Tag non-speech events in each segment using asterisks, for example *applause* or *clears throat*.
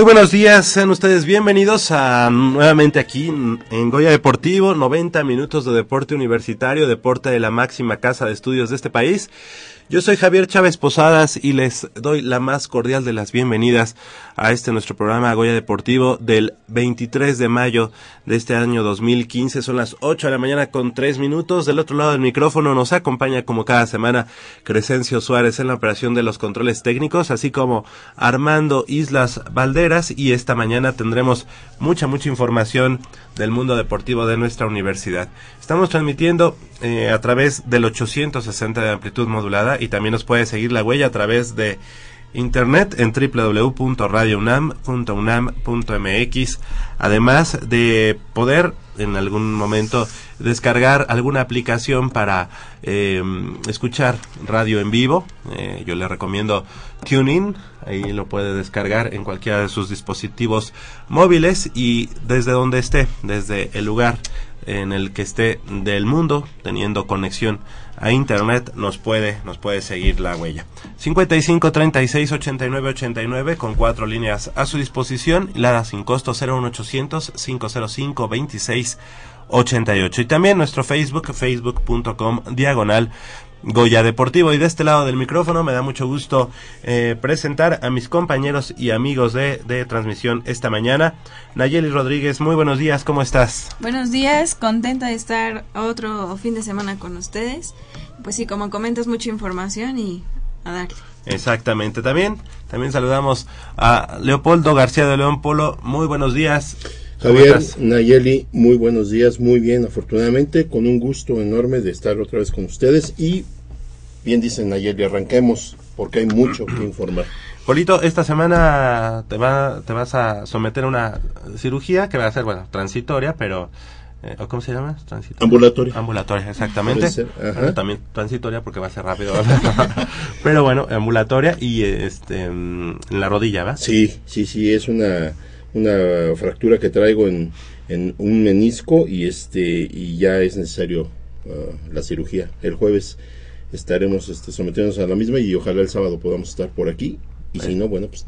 Muy buenos días, sean ustedes bienvenidos a nuevamente aquí en Goya Deportivo, 90 minutos de deporte universitario, deporte de la máxima casa de estudios de este país. Yo soy Javier Chávez Posadas y les doy la más cordial de las bienvenidas a este nuestro programa Goya Deportivo del 23 de mayo de este año 2015. Son las 8 de la mañana con 3 minutos. Del otro lado del micrófono nos acompaña como cada semana Crescencio Suárez en la operación de los controles técnicos, así como Armando Islas Valderas y esta mañana tendremos mucha, mucha información del mundo deportivo de nuestra universidad. Estamos transmitiendo eh, a través del 860 de amplitud modulada y también nos puede seguir la huella a través de internet en www.radiounam.unam.mx además de poder en algún momento descargar alguna aplicación para eh, escuchar radio en vivo. Eh, yo le recomiendo TuneIn ahí lo puede descargar en cualquiera de sus dispositivos móviles y desde donde esté desde el lugar en el que esté del mundo teniendo conexión a internet nos puede nos puede seguir la huella. 55 36 89 89 con cuatro líneas a su disposición la sin costo 01800 505 26 88 y también nuestro Facebook facebook.com diagonal Goya Deportivo y de este lado del micrófono me da mucho gusto eh, presentar a mis compañeros y amigos de, de transmisión esta mañana. Nayeli Rodríguez, muy buenos días, ¿cómo estás? Buenos días, contenta de estar otro fin de semana con ustedes. Pues sí, como comentas, mucha información y a darle. Exactamente, también, también saludamos a Leopoldo García de León Polo, muy buenos días. ¿Cómo Javier? Nayeli, muy buenos días, muy bien, afortunadamente, con un gusto enorme de estar otra vez con ustedes y, bien dicen Nayeli, arranquemos porque hay mucho que informar. *clears throat* Polito, esta semana te, va, te vas a someter a una cirugía que va a ser, bueno, transitoria, pero... eh, ¿o ¿Cómo se llama? Transitoria. Ambulatoria. Ambulatoria, exactamente. Bueno, también transitoria porque va a ser rápido. *laughs* pero bueno, ambulatoria y este en la rodilla, ¿va? Sí, sí, sí, es una, una fractura que traigo en, en un menisco y este y ya es necesario ah, la cirugía. El jueves estaremos este, sometiéndonos a la misma y ojalá el sábado podamos estar por aquí y si no, bueno, pues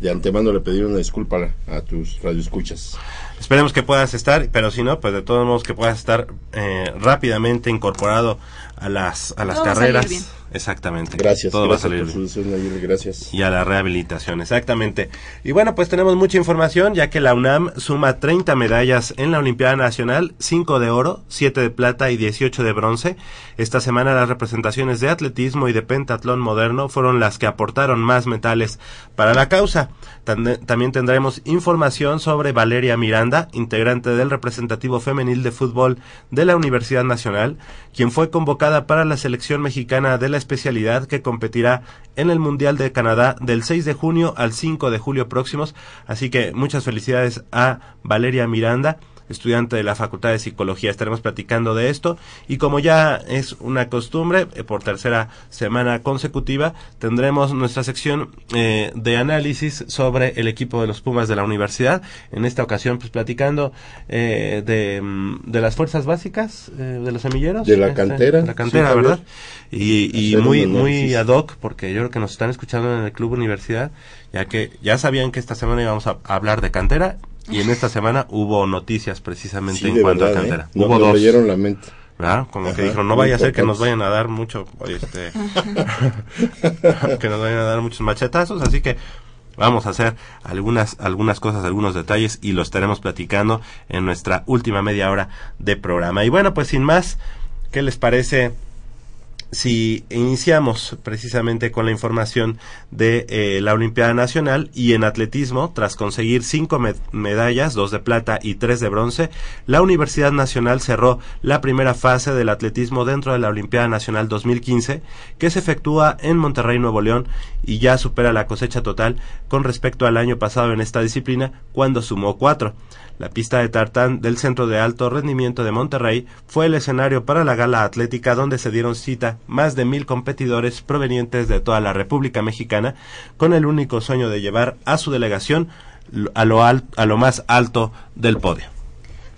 de antemano le pedir una disculpa a, a tus radioescuchas. Esperemos que puedas estar, pero si no, pues de todos modos que puedas estar eh, rápidamente incorporado a las, a las Todo va a salir carreras. Exactamente. Gracias, Todo gracias va a salir por su gracias. y a la rehabilitación, exactamente. Y bueno, pues tenemos mucha información, ya que la UNAM suma 30 medallas en la Olimpiada Nacional, 5 de oro, 7 de plata y 18 de bronce. Esta semana las representaciones de atletismo y de pentatlón moderno fueron las que aportaron más metales para la causa. También tendremos información sobre Valeria Miranda, integrante del representativo femenil de fútbol de la Universidad Nacional, quien fue convocada para la selección mexicana de la especialidad que competirá en el Mundial de Canadá del 6 de junio al 5 de julio próximos. Así que muchas felicidades a Valeria Miranda estudiante de la Facultad de Psicología. Estaremos platicando de esto y como ya es una costumbre, eh, por tercera semana consecutiva, tendremos nuestra sección eh, de análisis sobre el equipo de los Pumas de la universidad. En esta ocasión, pues platicando eh, de, mm, de las fuerzas básicas eh, de los semilleros. De la Este, cantera, de la cantera, sí. ¿verdad? Y, y muy, muy ad hoc, porque yo creo que nos están escuchando en el Club Universidad, ya que ya sabían que esta semana íbamos a hablar de cantera y en esta semana hubo noticias precisamente Sí, en cuanto verdad, a cantera. ¿eh? No- hubo dos. leyeron la mente. ¿verdad? Como que dijeron, no vaya a ser que nos vayan a dar mucho, este, *laughs* que nos vayan a dar muchos machetazos, así que vamos a hacer algunas, algunas cosas, algunos detalles y lo estaremos platicando en nuestra última media hora de programa. Y bueno, pues sin más, ¿qué les parece? Si iniciamos precisamente con la información de eh, la Olimpiada Nacional y en atletismo, tras conseguir cinco med- medallas, dos de plata y tres de bronce, la Universidad Nacional cerró la primera fase del atletismo dentro de la Olimpiada Nacional 2015, que se efectúa en Monterrey, Nuevo León, y ya supera la cosecha total con respecto al año pasado en esta disciplina, cuando sumó cuatro. La pista de tartán del Centro de Alto Rendimiento de Monterrey fue el escenario para la gala atlética donde se dieron cita más de mil competidores provenientes de toda la República Mexicana con el único sueño de llevar a su delegación a lo, al- a lo más alto del podio.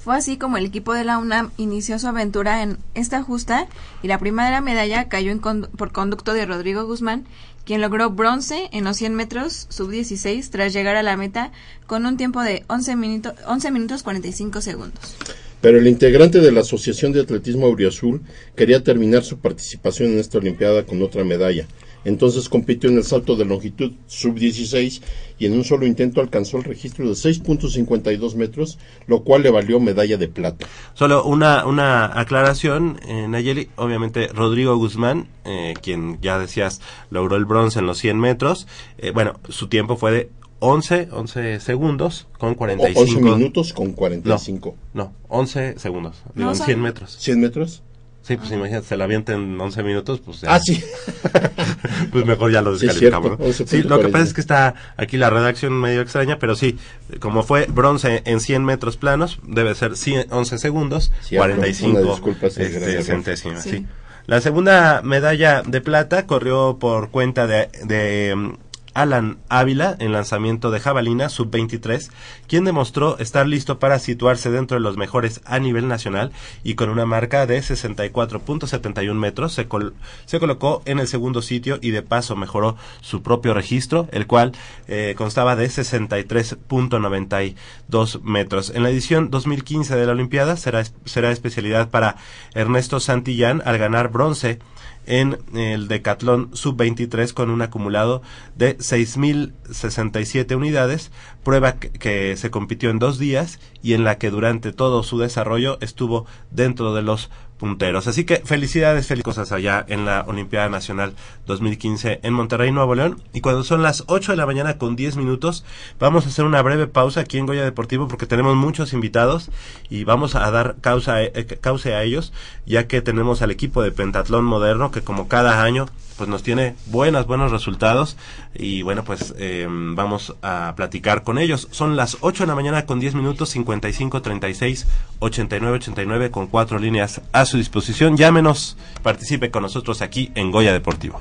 Fue así como el equipo de la UNAM inició su aventura en esta justa y la primera medalla cayó en por conducto de Rodrigo Guzmán, quien logró bronce en los 100 metros sub-16 tras llegar a la meta con un tiempo de 11, minuto- 11 minutos 45 segundos. Pero el integrante de la Asociación de Atletismo Auriazul quería terminar su participación en esta Olimpiada con otra medalla. Entonces compitió en el salto de longitud sub-16 y en un solo intento alcanzó el registro de 6.52 metros, lo cual le valió medalla de plata. Solo una, una aclaración, eh, Nayeli, obviamente Rodrigo Guzmán, eh, quien ya decías logró el bronce en los 100 metros, eh, bueno, su tiempo fue de 11, 11 segundos con O 45. 11 minutos con 45. No, 11 segundos, digo, No, en son- 100 metros. ¿100 metros? Sí, pues imagínate, se la avienta en 11 minutos, pues ya. Ah, sí. *laughs* pues mejor ya lo Sí, descalificamos. cierto, ¿no? 11.40. Sí, lo que pasa es que está aquí la redacción medio extraña, pero sí, como fue bronce en 100 metros planos, debe ser 100 11 segundos, Cierto, 45 una disculpa, ese gran este, centésimas. Sí. sí. La segunda medalla de plata corrió por cuenta de, de Alan Ávila en lanzamiento de jabalina sub-23, quien demostró estar listo para situarse dentro de los mejores a nivel nacional y con una marca de 64.71 metros se, col- se colocó en el segundo sitio y de paso mejoró su propio registro, el cual eh, constaba de 63.92 metros. En la edición 2015 de la Olimpiada será, será especialidad para Ernesto Santillán al ganar bronce en el decatlón sub-23 con un acumulado de 6.067 unidades, prueba que, que se compitió en dos días y en la que durante todo su desarrollo estuvo dentro de los punteros. Así que felicidades, felices cosas allá en la Olimpiada Nacional 2015 en Monterrey, Nuevo León. Y cuando son las 8 de la mañana con 10 minutos, vamos a hacer una breve pausa aquí en Goya Deportivo porque tenemos muchos invitados y vamos a dar causa, eh, cauce a ellos, ya que tenemos al equipo de pentatlón moderno que como cada año pues nos tiene buenas, buenos resultados y bueno pues eh, vamos a platicar con ellos. Son las 8 de la mañana con 10 minutos 55 36 89 89 con cuatro líneas a su disposición. Llámenos, participe con nosotros aquí en Goya Deportivo.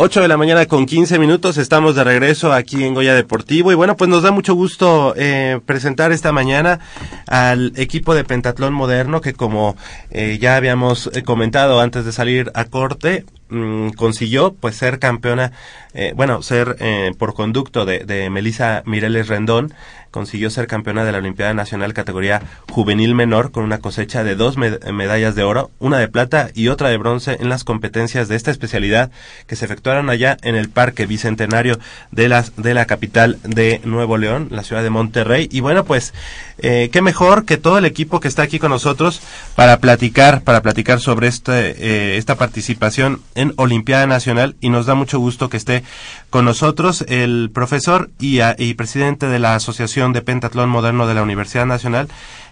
8 de la mañana con 15 minutos, estamos de regreso aquí en Goya Deportivo y bueno, pues nos da mucho gusto eh, presentar esta mañana al equipo de pentatlón moderno que como eh, ya habíamos eh, comentado antes de salir a corte, mm, consiguió pues ser campeona, eh, bueno, ser eh, por conducto de, de Melissa Mireles Rendón, consiguió ser campeona de la Olimpiada Nacional categoría juvenil menor con una cosecha de dos med- medallas de oro, una de plata y otra de bronce en las competencias de esta especialidad que se efectuaron allá en el Parque Bicentenario de, las, de la capital de Nuevo León, la ciudad de Monterrey. Y bueno, pues eh, qué mejor que todo el equipo que está aquí con nosotros para platicar, para platicar sobre este, eh, esta participación en Olimpiada Nacional. Y nos da mucho gusto que esté con nosotros el profesor y, a- y presidente de la Asociación de Pentatlón Moderno de la Universidad Nacional,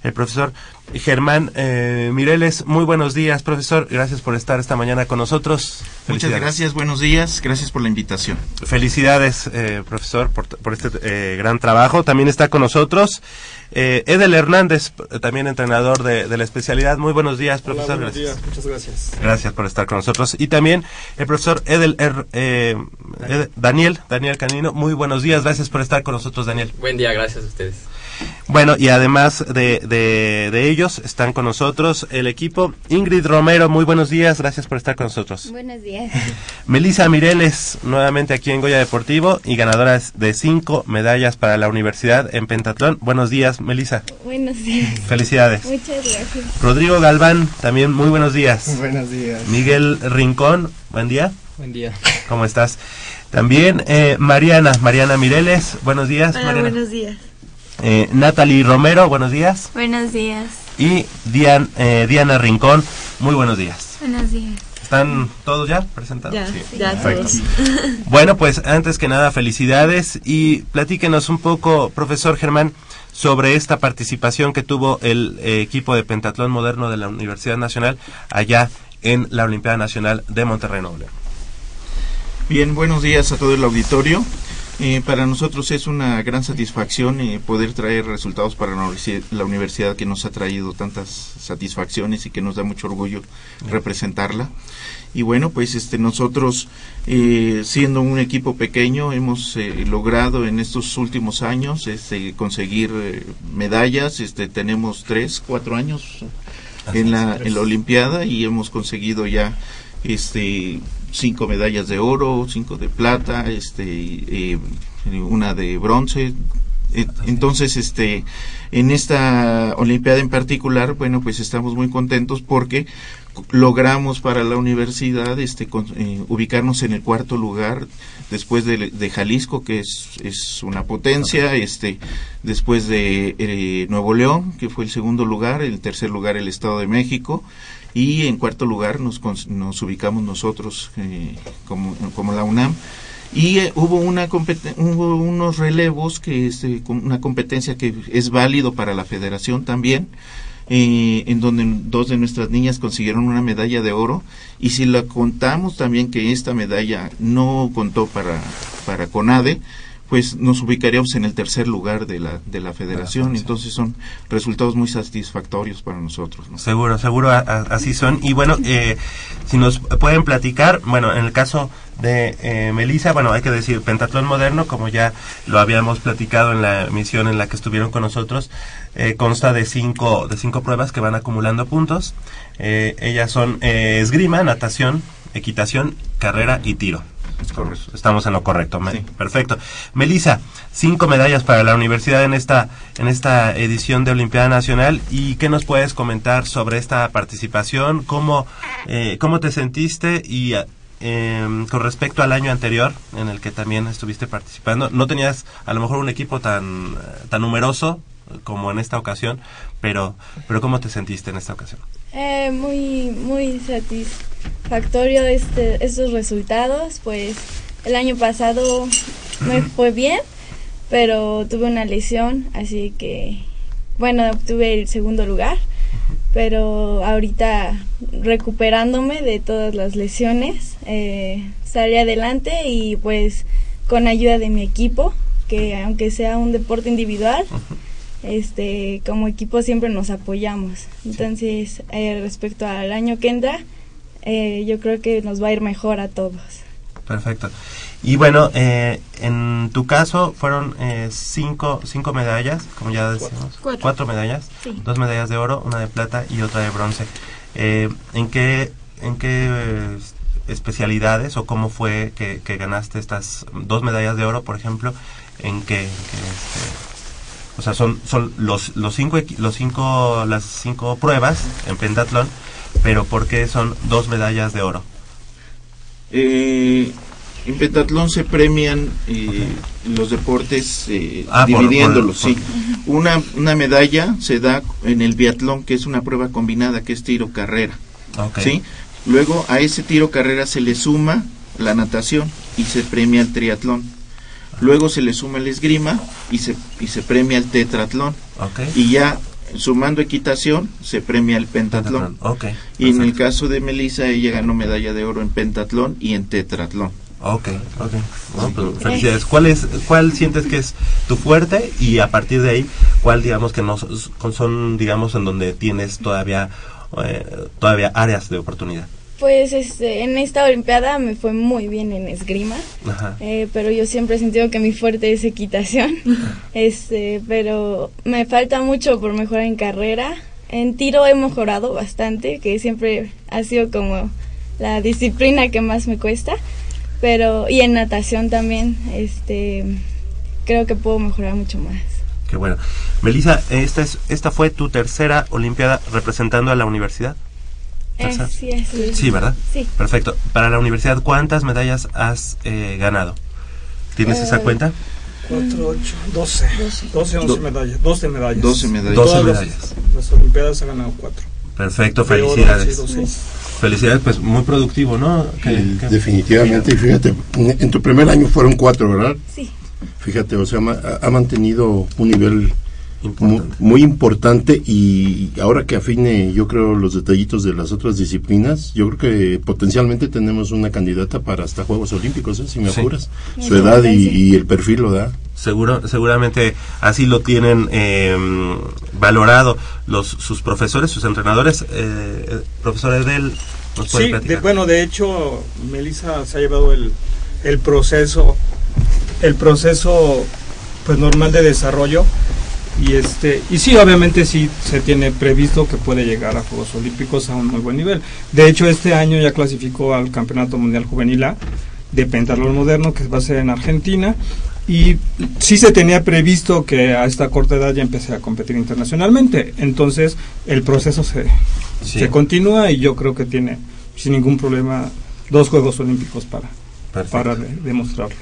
el profesor Germán eh, Mireles. Muy buenos días, profesor. Gracias por estar esta mañana con nosotros. Muchas gracias, buenos días, gracias por la invitación. Felicidades, eh, profesor, por, por este eh, gran trabajo. También está con nosotros eh, Edel Hernández, p- también entrenador de, de la especialidad. Muy buenos días, profesor. buenos gracias. días, muchas gracias. Gracias por estar con nosotros. Y también el profesor Edel Er- eh, Ed- Daniel, Daniel Canino. Muy buenos días, gracias por estar con nosotros, Daniel. Buen día, gracias a ustedes. Bueno, y además de, de, de ellos, están con nosotros el equipo. Ingrid Romero, muy buenos días, gracias por estar con nosotros. Buenos días. *laughs* Melissa Mireles, nuevamente aquí en Goya Deportivo y ganadora de cinco medallas para la universidad en pentatlón. Buenos días, Melissa. Buenos días. Felicidades. Muchas gracias. Rodrigo Galván, también muy buenos días. Buenos días. Miguel Rincón, buen día. Buen día. ¿Cómo estás? También eh, Mariana, Mariana Mireles, buenos días. Hola, Mariana. buenos días. Eh, Natalie Romero, buenos días. Buenos días. Y Dian- eh, Diana Rincón, muy buenos días. Buenos días. ¿Están todos ya presentados? Ya, Sí. ya Perfecto. todos. *laughs* Bueno, pues antes que nada, felicidades y platíquenos un poco, profesor Germán, sobre esta participación que tuvo el eh, equipo de pentatlón moderno de la Universidad Nacional allá en la Olimpiada Nacional de Monterrey León. Bien, buenos días a todo el auditorio. Eh, para nosotros es una gran satisfacción eh, poder traer resultados para la universi- la universidad que nos ha traído tantas satisfacciones y que nos da mucho orgullo representarla. Y bueno, pues este nosotros eh, siendo un equipo pequeño hemos eh, logrado en estos últimos años este, conseguir eh, medallas. Este tenemos tres, cuatro años en la, en la Olimpiada y hemos conseguido ya este cinco medallas de oro, cinco de plata, este eh, una de bronce. Entonces, este, en esta Olimpiada en particular, bueno, pues estamos muy contentos porque logramos para la universidad este con- eh, ubicarnos en el cuarto lugar después de, de Jalisco que es, es una potencia este después de eh, Nuevo León que fue el segundo lugar el tercer lugar el Estado de México y en cuarto lugar nos, nos ubicamos nosotros eh, como, como la UNAM. Y eh, hubo una hubo unos relevos que es eh, con- una competencia que es válido para la federación también eh, en donde dos de nuestras niñas consiguieron una medalla de oro. Y si la contamos también que esta medalla no contó para para CONADE pues nos ubicaríamos en el tercer lugar de la de la federación entonces son resultados muy satisfactorios para nosotros ¿no? Seguro, seguro a- a- así son. Y bueno, eh, si nos pueden platicar, bueno, en el caso de eh, Melissa, bueno, hay que decir, Pentatlón Moderno, como ya lo habíamos platicado en la emisión en la que estuvieron con nosotros, eh, consta de cinco, de cinco pruebas que van acumulando puntos. Eh, ellas son eh, esgrima, natación, equitación, carrera y tiro. Estamos en lo correcto. Perfecto. Melissa, cinco medallas para la universidad en esta en esta edición de Olimpiada Nacional. ¿Y qué nos puedes comentar sobre esta participación? ¿Cómo, eh, cómo te sentiste? Y eh, em, con respecto al año anterior, en el que también estuviste participando, no tenías a lo mejor un equipo tan, eh, tan numeroso como en esta ocasión, pero, pero ¿cómo te sentiste en esta ocasión? Eh, muy, muy satisfactorio este, estos resultados, pues el año pasado me fue bien, pero tuve una lesión, así que, bueno, obtuve el segundo lugar, pero ahorita recuperándome de todas las lesiones, eh, salí adelante y pues con ayuda de mi equipo, que aunque sea un deporte individual, este como equipo siempre nos apoyamos entonces eh, respecto al año que entra eh, yo creo que nos va a ir mejor a todos Perfecto. Y bueno, eh, en tu caso fueron eh, cinco, cinco medallas, como ya decimos. Cuatro. medallas. Sí. Dos medallas de oro, una de plata y otra de bronce. Eh, ¿En qué, en qué eh, especialidades o cómo fue que, que ganaste estas dos medallas de oro, por ejemplo, en que, este, o sea, son son los los cinco equi- los cinco las cinco pruebas en pentatlón, pero ¿por qué son dos medallas de oro? Eh, en pentatlón se premian eh, los deportes eh, Ah, por- dividiéndolos, por- sí. Una, una medalla se da en el biatlón, que es una prueba combinada, que es tiro-carrera. ¿sí? Luego a ese tiro-carrera se le suma la natación y se premia el triatlón. Luego se le suma el esgrima y se, y se premia el tetratlón. Ok. Y ya sumando equitación se premia el pentatlón. Pentatlón, ok, Y en el caso de Melissa, ella ganó medalla de oro en pentatlón y en tetratlón. Ok, ok. Bueno, pues, felicidades. ¿Cuál, es, ¿Cuál sientes que es tu fuerte y a partir de ahí, cuál digamos que no son, son, digamos, en donde tienes todavía, eh, todavía áreas de oportunidad? Pues este, en esta Olimpiada me fue muy bien en esgrima, Ajá. eh, pero yo siempre he sentido que mi fuerte es equitación. *laughs* este, pero me falta mucho por mejorar en carrera. En tiro he mejorado bastante, que siempre ha sido como la disciplina que más me cuesta. Pero, y en natación también, este, creo que puedo mejorar mucho más. Qué bueno. Melissa, esta, es, esta fue tu tercera Olimpiada representando a la universidad. Sí, es. Sí, ¿verdad? Sí. Perfecto. Para la universidad, ¿cuántas medallas has eh, ganado? ¿Tienes esa Eh, cuenta? 4, 8, 12. 12, 11 Do- medallas. 12 medallas. 12 medallas. Todas 12 las- medallas. Las Olimpiadas ha ganado 4. Perfecto, felicidades. sí, sí. Felicidades, pues muy productivo, ¿no? Sí, definitivamente, y fíjate, en tu primer año fueron cuatro, ¿verdad? Sí. Fíjate, o sea, ha mantenido un nivel mu- muy, importante y ahora que afine, yo creo, los detallitos de las otras disciplinas, yo creo que potencialmente tenemos una candidata para hasta Juegos Olímpicos, ¿eh? si me Sí. apuras. Su edad y, y el perfil lo da. Seguro, seguramente así lo tienen eh, valorado los sus profesores, sus entrenadores. Eh, eh, profesor Edel, ¿nos puede Sí, de- bueno, de hecho, Melissa se ha llevado el, el proceso, el proceso pues normal de desarrollo y este y sí, obviamente sí se tiene previsto que puede llegar a Juegos Olímpicos a un muy buen nivel. De hecho, este año ya clasificó al Campeonato Mundial Juvenil A de pentatlón moderno que va a ser en Argentina y sí se tenía previsto que a esta corta edad ya empecé a competir internacionalmente. Entonces, el proceso se, Sí. se continúa y yo creo que tiene sin ningún problema dos Juegos Olímpicos para, para de- demostrarlo.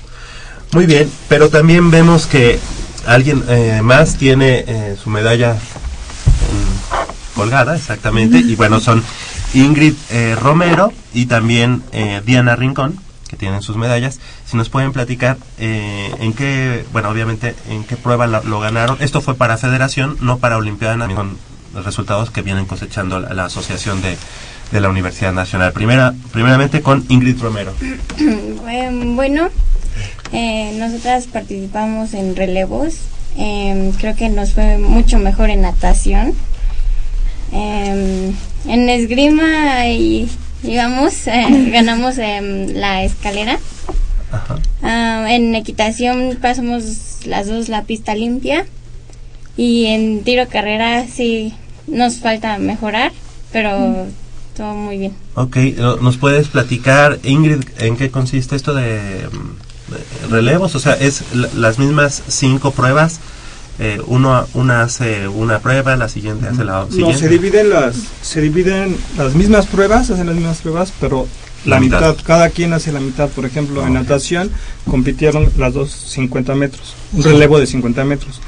Muy bien, pero también vemos que alguien eh, más tiene eh, su medalla mm, colgada, exactamente, y bueno, son Ingrid eh, Romero y también eh, Diana Rincón, que tienen sus medallas. Si nos pueden platicar eh, en qué, bueno, obviamente, en qué prueba lo, lo ganaron. Esto fue para Federación, no para Olimpiada, son los resultados que vienen cosechando la, la Asociación de, de la Universidad Nacional. Primera, primeramente con Ingrid Romero. *clears throat* Em, bueno, eh, nosotras participamos en relevos. Em, creo que nos fue mucho mejor en natación. Em, en esgrima y digamos *laughs* eh, ganamos la escalera. Ah, en equitación pasamos las dos la pista limpia y en tiro carrera sí nos falta mejorar, pero todo muy bien. Ok, ¿no- ¿nos puedes platicar, Ingrid, en qué consiste esto de, mm, de relevos? O sea, ¿es la- las mismas cinco pruebas? Eh, uno, una hace una prueba, la siguiente hace la No, siguiente. se dividen las se dividen las mismas pruebas, hacen las mismas pruebas, pero la, La mitad. mitad. cada quien hace la mitad. Por ejemplo, en natación compitieron las dos 50 metros, un relevo de 50 metros.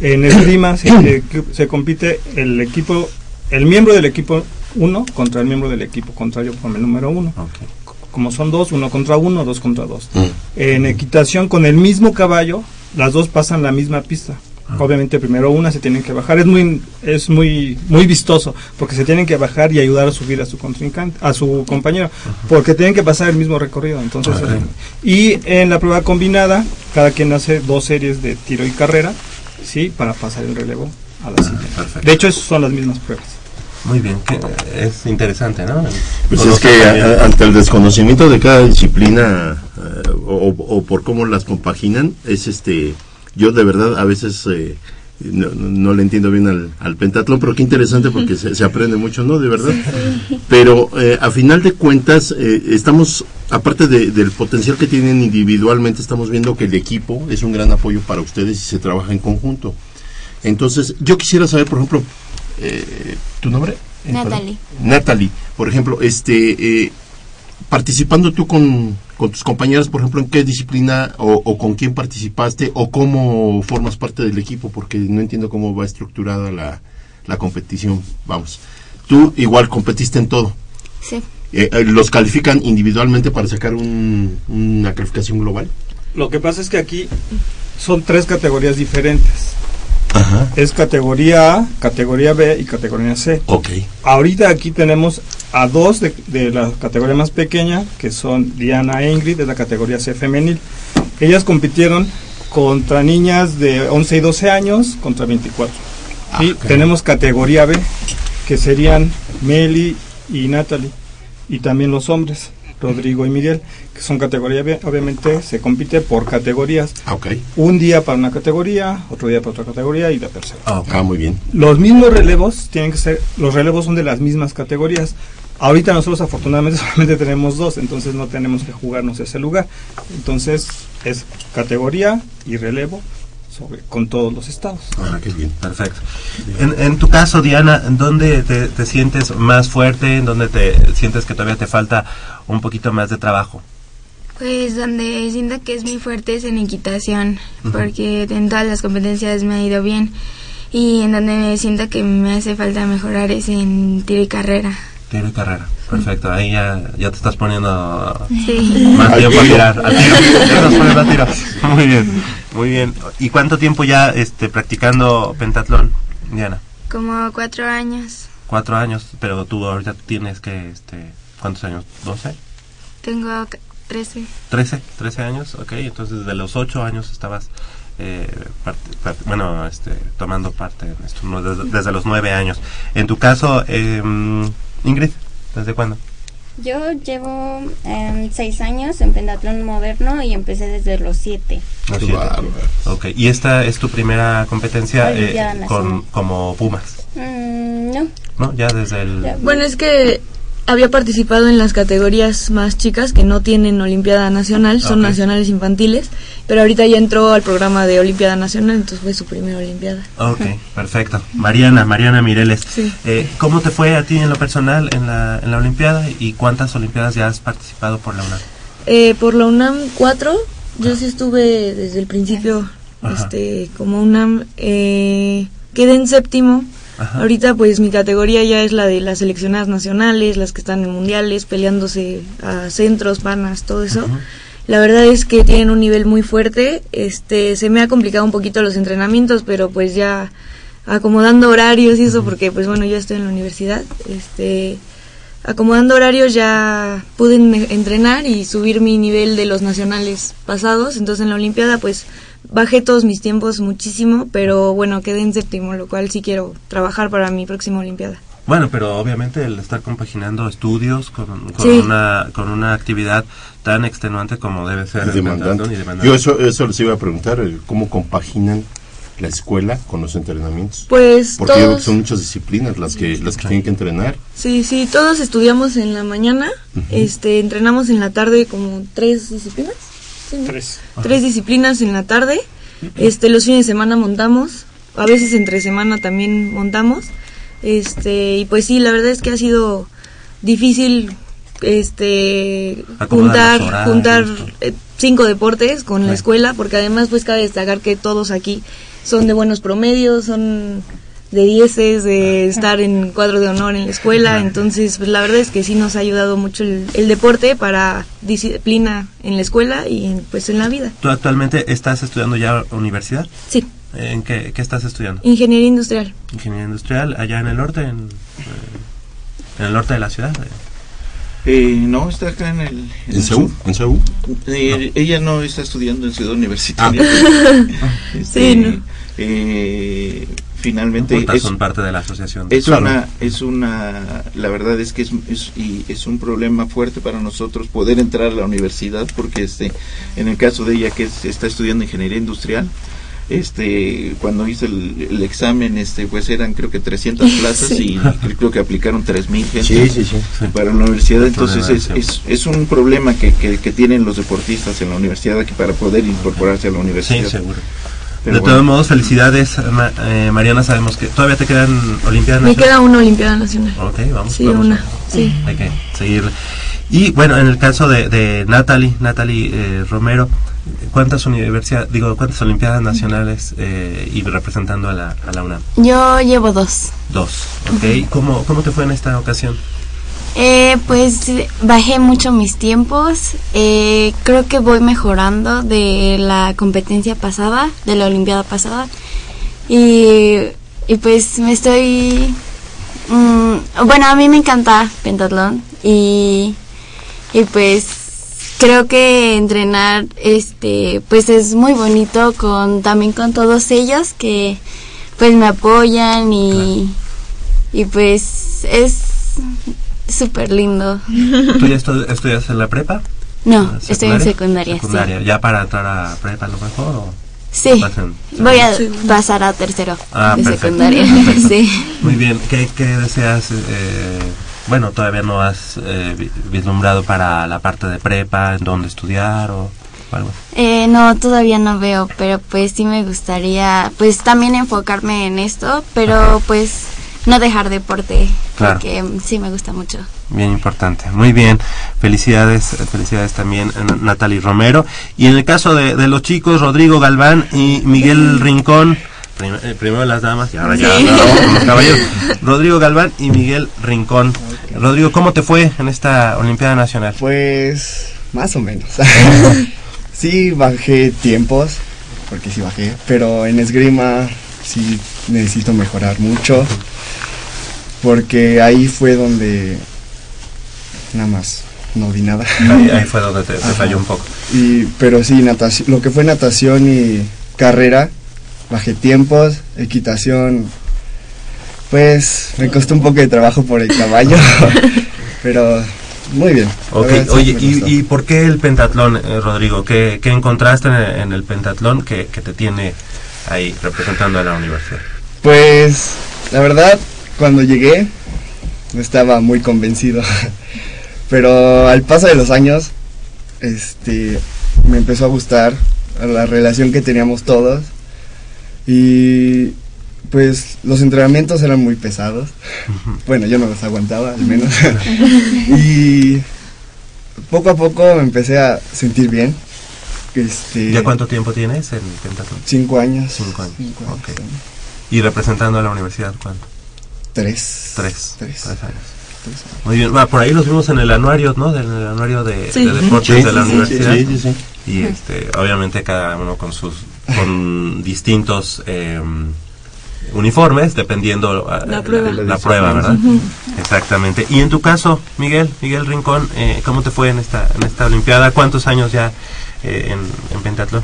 En esgrima se, se compite el equipo, el miembro del equipo 1 contra el miembro del equipo contrario con el número 1. Como son dos, uno contra uno, dos contra dos. En equitación con el mismo caballo, las dos pasan la misma pista. Obviamente primero una se tienen que bajar, es muy es muy muy vistoso porque se tienen que bajar y ayudar a subir a su contrincante, a su compañero, porque tienen que pasar el mismo recorrido, entonces Ok. y en la prueba combinada cada quien hace dos series de tiro y carrera, sí, para pasar el relevo a la siguiente. De hecho, esas son las mismas pruebas. Muy bien, que es interesante, ¿no? Pues Conocer es que a- ante el desconocimiento de cada disciplina eh, o, o por cómo las compaginan, es este, yo de verdad a veces eh, no, no- no le entiendo bien al, al pentatlón, pero qué interesante porque se, se aprende mucho, ¿no? De verdad. Pero eh, a final de cuentas, eh, estamos, aparte de- del potencial que tienen individualmente, estamos viendo que el equipo es un gran apoyo para ustedes y se trabaja en conjunto. Entonces, yo quisiera saber, por ejemplo, eh, ¿tu nombre? Natalie. Natalie, por ejemplo, este, eh, participando tú con, con tus compañeras, por ejemplo, ¿en qué disciplina o, o con quién participaste o cómo formas parte del equipo? Porque no entiendo cómo va estructurada la, la competición. Vamos, tú igual competiste en todo. Sí. Eh, eh, ¿Los califican individualmente para sacar un- una calificación global? Lo que pasa es que aquí son tres categorías diferentes. Ajá. Es categoría A, categoría B y categoría C. Ok. Ahorita aquí tenemos a dos de, de la categoría más pequeña, que son Diana e Ingrid, de la categoría C femenil. Ellas compitieron contra niñas de 11 y 12 años contra 24. y ok. tenemos categoría B, que serían Meli y Natalie. Y también los hombres, Rodrigo y Miguel, que son categoría B. Obviamente se compite por categorías. Ok. Un día para una categoría, otro día para otra categoría y la tercera. Ah, muy bien. Los mismos relevos tienen que ser, los relevos son de las mismas categorías. Ahorita nosotros afortunadamente *laughs* solamente tenemos dos, entonces no tenemos que jugarnos ese lugar. Entonces es categoría y relevo sobre, con todos los estados. Ah, qué bien. Perfecto. En, en tu caso, Diana, ¿en dónde te, te sientes más fuerte? ¿En dónde te sientes que todavía te falta un poquito más de trabajo? Pues donde siento que es muy fuerte es en equitación, porque en todas las competencias me ha ido bien. Y en donde me siento que me hace falta mejorar es en tiro y carrera. Tiro y carrera. Perfecto. Ahí ya, ya te estás poniendo Sí. más Al tiempo a tirar. Al tiro. Ya te estás poniendo a tiro. *laughs* Muy bien. Muy bien. ¿Y cuánto tiempo ya este, practicando pentatlón, Diana? Como cuatro años. Cuatro años, pero tú ahorita tienes que, este, ¿cuántos años? ¿12? Tengo c- trece. 13, 13 años, ok, entonces desde los 8 años estabas, eh, bueno, este, tomando parte en esto, ¿no? desde, desde los 9 años. En tu caso, eh, Ingrid, ¿desde cuándo? Yo llevo em, seis años en pentatlón moderno y empecé desde los siete. Los siete. Ok, y esta es tu primera competencia eh, con, como Pumas, Mm, no. ¿no? Ya desde el... Bueno, es que había participado en las categorías más chicas que no tienen Olimpiada Nacional, son nacionales infantiles, pero ahorita ya entró al programa de Olimpiada Nacional, entonces fue su primera Olimpiada. Ok, perfecto. Mariana, Mariana Mireles, Sí. eh, ¿cómo te fue a ti en lo personal en la, en la Olimpiada y cuántas Olimpiadas ya has participado por la UNAM? Eh, por la UNAM 4, yo sí estuve desde el principio Ajá. este como UNAM, eh, quedé en séptimo. Ajá. Ahorita pues mi categoría ya es la de las seleccionadas nacionales, las que están en mundiales, peleándose a centros, panas, todo eso. La verdad es que tienen un nivel muy fuerte. Este, se me ha complicado un poquito los entrenamientos, pero pues ya acomodando horarios y eso, porque pues bueno, yo estoy en la universidad. Este, acomodando horarios ya pude entrenar y subir mi nivel de los nacionales pasados. Entonces en la Olimpiada pues bajé todos mis tiempos muchísimo, pero bueno, quedé en séptimo, lo cual sí quiero trabajar para mi próxima Olimpiada. Bueno, pero obviamente el estar compaginando estudios con, con Sí. una con una actividad tan extenuante como debe ser demandante. y demandante. Yo eso, eso les iba a preguntar, cómo compaginan la escuela con los entrenamientos. Pues Porque yo creo que todos- son muchas disciplinas las que las que tienen que entrenar. Sí, sí, todos estudiamos en la mañana, este, entrenamos en la tarde como tres disciplinas. ¿Sí, no? Tres. Tres disciplinas en la tarde. Este, los fines de semana montamos, a veces entre semana también montamos. Este, y pues sí, la verdad es que ha sido difícil este Acomodar juntar juntar eh, cinco deportes con la escuela, porque además pues cabe destacar que todos aquí son de buenos promedios, son de dieces, de estar en cuadro de honor en la escuela, entonces pues la verdad es que sí nos ha ayudado mucho el, el deporte para disciplina en la escuela y en, pues en la vida. ¿Tú actualmente estás estudiando ya universidad? Sí, ¿En qué, qué estás estudiando? ingeniería industrial. Ingeniería industrial, allá en el norte, en, eh, en el norte de la ciudad. Eh, no, está acá en el... ¿En Seúl? ¿En Seúl? Eh, Ella no está estudiando en Ciudad Universitaria. *laughs* Sí, no. eh, finalmente es, son parte de la asociación. es Claro. una es una la verdad es que es, es, y es un problema fuerte para nosotros poder entrar a la universidad porque este en el caso de ella que es- está estudiando ingeniería industrial este cuando hice el, el examen este pues eran creo que 300 *laughs* plazas Sí. y cre- creo que aplicaron 3000 gente Sí, sí, sí. para la universidad entonces es, es, es un problema que, que, que tienen los deportistas en la universidad aquí para poder incorporarse a la universidad Sí, seguro. Pero de bueno. todos modos, felicidades, Ma- eh, Mariana. Sabemos que todavía te quedan Olimpiadas Me Nacionales. queda una Olimpiada Nacional. Ok, vamos. Sí, vamos. una. Sí. Hay que seguirle. Y bueno, en el caso de, de Natalie, Natalie eh, Romero, ¿cuántas universidades, digo, cuántas Olimpiadas Nacionales eh, y representando a la, a la UNAM? Yo llevo dos. Dos, ¿ok? ¿Cómo, ¿Cómo te fue en esta ocasión? Eh, pues bajé mucho mis tiempos. Eh, creo que voy mejorando de la competencia pasada, de la Olimpiada pasada. Y, y pues me estoy... mm, bueno, a mí me encanta pentatlón y, y pues creo que entrenar este pues es muy bonito con también con todos ellos que pues me apoyan y, y pues es súper lindo. ¿Tú ya estu- estudias en la prepa? No, ¿Eh, estoy en secundaria, sí. ¿Ya para entrar a prepa a lo mejor? O Sí, voy a pasar a tercero Ah, de perfecto, secundaria. perfecto. *laughs* *laughs* sí. Muy bien, ¿qué, qué deseas? eh, bueno, todavía no has eh, vi- vislumbrado para la parte de prepa, en dónde estudiar o, o algo. Eh, no, todavía no veo, pero pues sí me gustaría, pues también enfocarme en esto, pero pues no dejar deporte, Claro. porque mm, sí me gusta mucho. Bien importante. Muy bien. Felicidades, eh, felicidades también a Natalie Romero. Y en el caso de, de los chicos, Rodrigo Galván y Miguel Rincón, prim- eh, primero las damas y ahora ya Sí. vamos con los *laughs* caballeros. Rodrigo Galván y Miguel Rincón. Rodrigo, ¿cómo te fue en esta Olimpiada Nacional? Pues más o menos. *laughs* sí bajé tiempos, porque sí bajé, pero en esgrima sí necesito mejorar mucho, porque ahí fue donde nada más no vi nada. Ahí, ahí fue donde te, *laughs* falló un poco. Y, pero sí, natación, lo que fue natación y carrera, bajé tiempos, equitación, pues me costó un poco de trabajo por el caballo, *laughs* pero muy bien. la Ok, verdad sí oye, y, y por qué el pentatlón, eh, Rodrigo? ¿Qué, qué encontraste en el, en el pentatlón que, que te tiene ahí representando a la universidad? Pues la verdad, cuando llegué no estaba muy convencido, *laughs* pero al paso de los años, este, me empezó a gustar la relación que teníamos todos y pues los entrenamientos eran muy pesados. *laughs* Bueno, yo no los aguantaba al menos. *laughs* y poco a poco me empecé a sentir bien. Este, ¿Ya cuánto tiempo tienes en el pentatlón? Cinco años. Cinco años. Cinco años. ¿Y representando a la universidad cuánto? Tres. Tres. Tres. años. Muy bien, por ahí los vimos en el anuario, ¿no? Del el anuario de, Sí. de deportes Sí, de la sí, universidad. sí, sí, sí. Y este, obviamente cada uno con sus, con *laughs* distintos eh, uniformes, dependiendo eh, La prueba. la prueba, ¿verdad? Exactamente. Y en tu caso, Miguel, Miguel Rincón, eh, ¿cómo te fue en esta, en esta olimpiada? ¿Cuántos años ya eh, en, en pentatlón?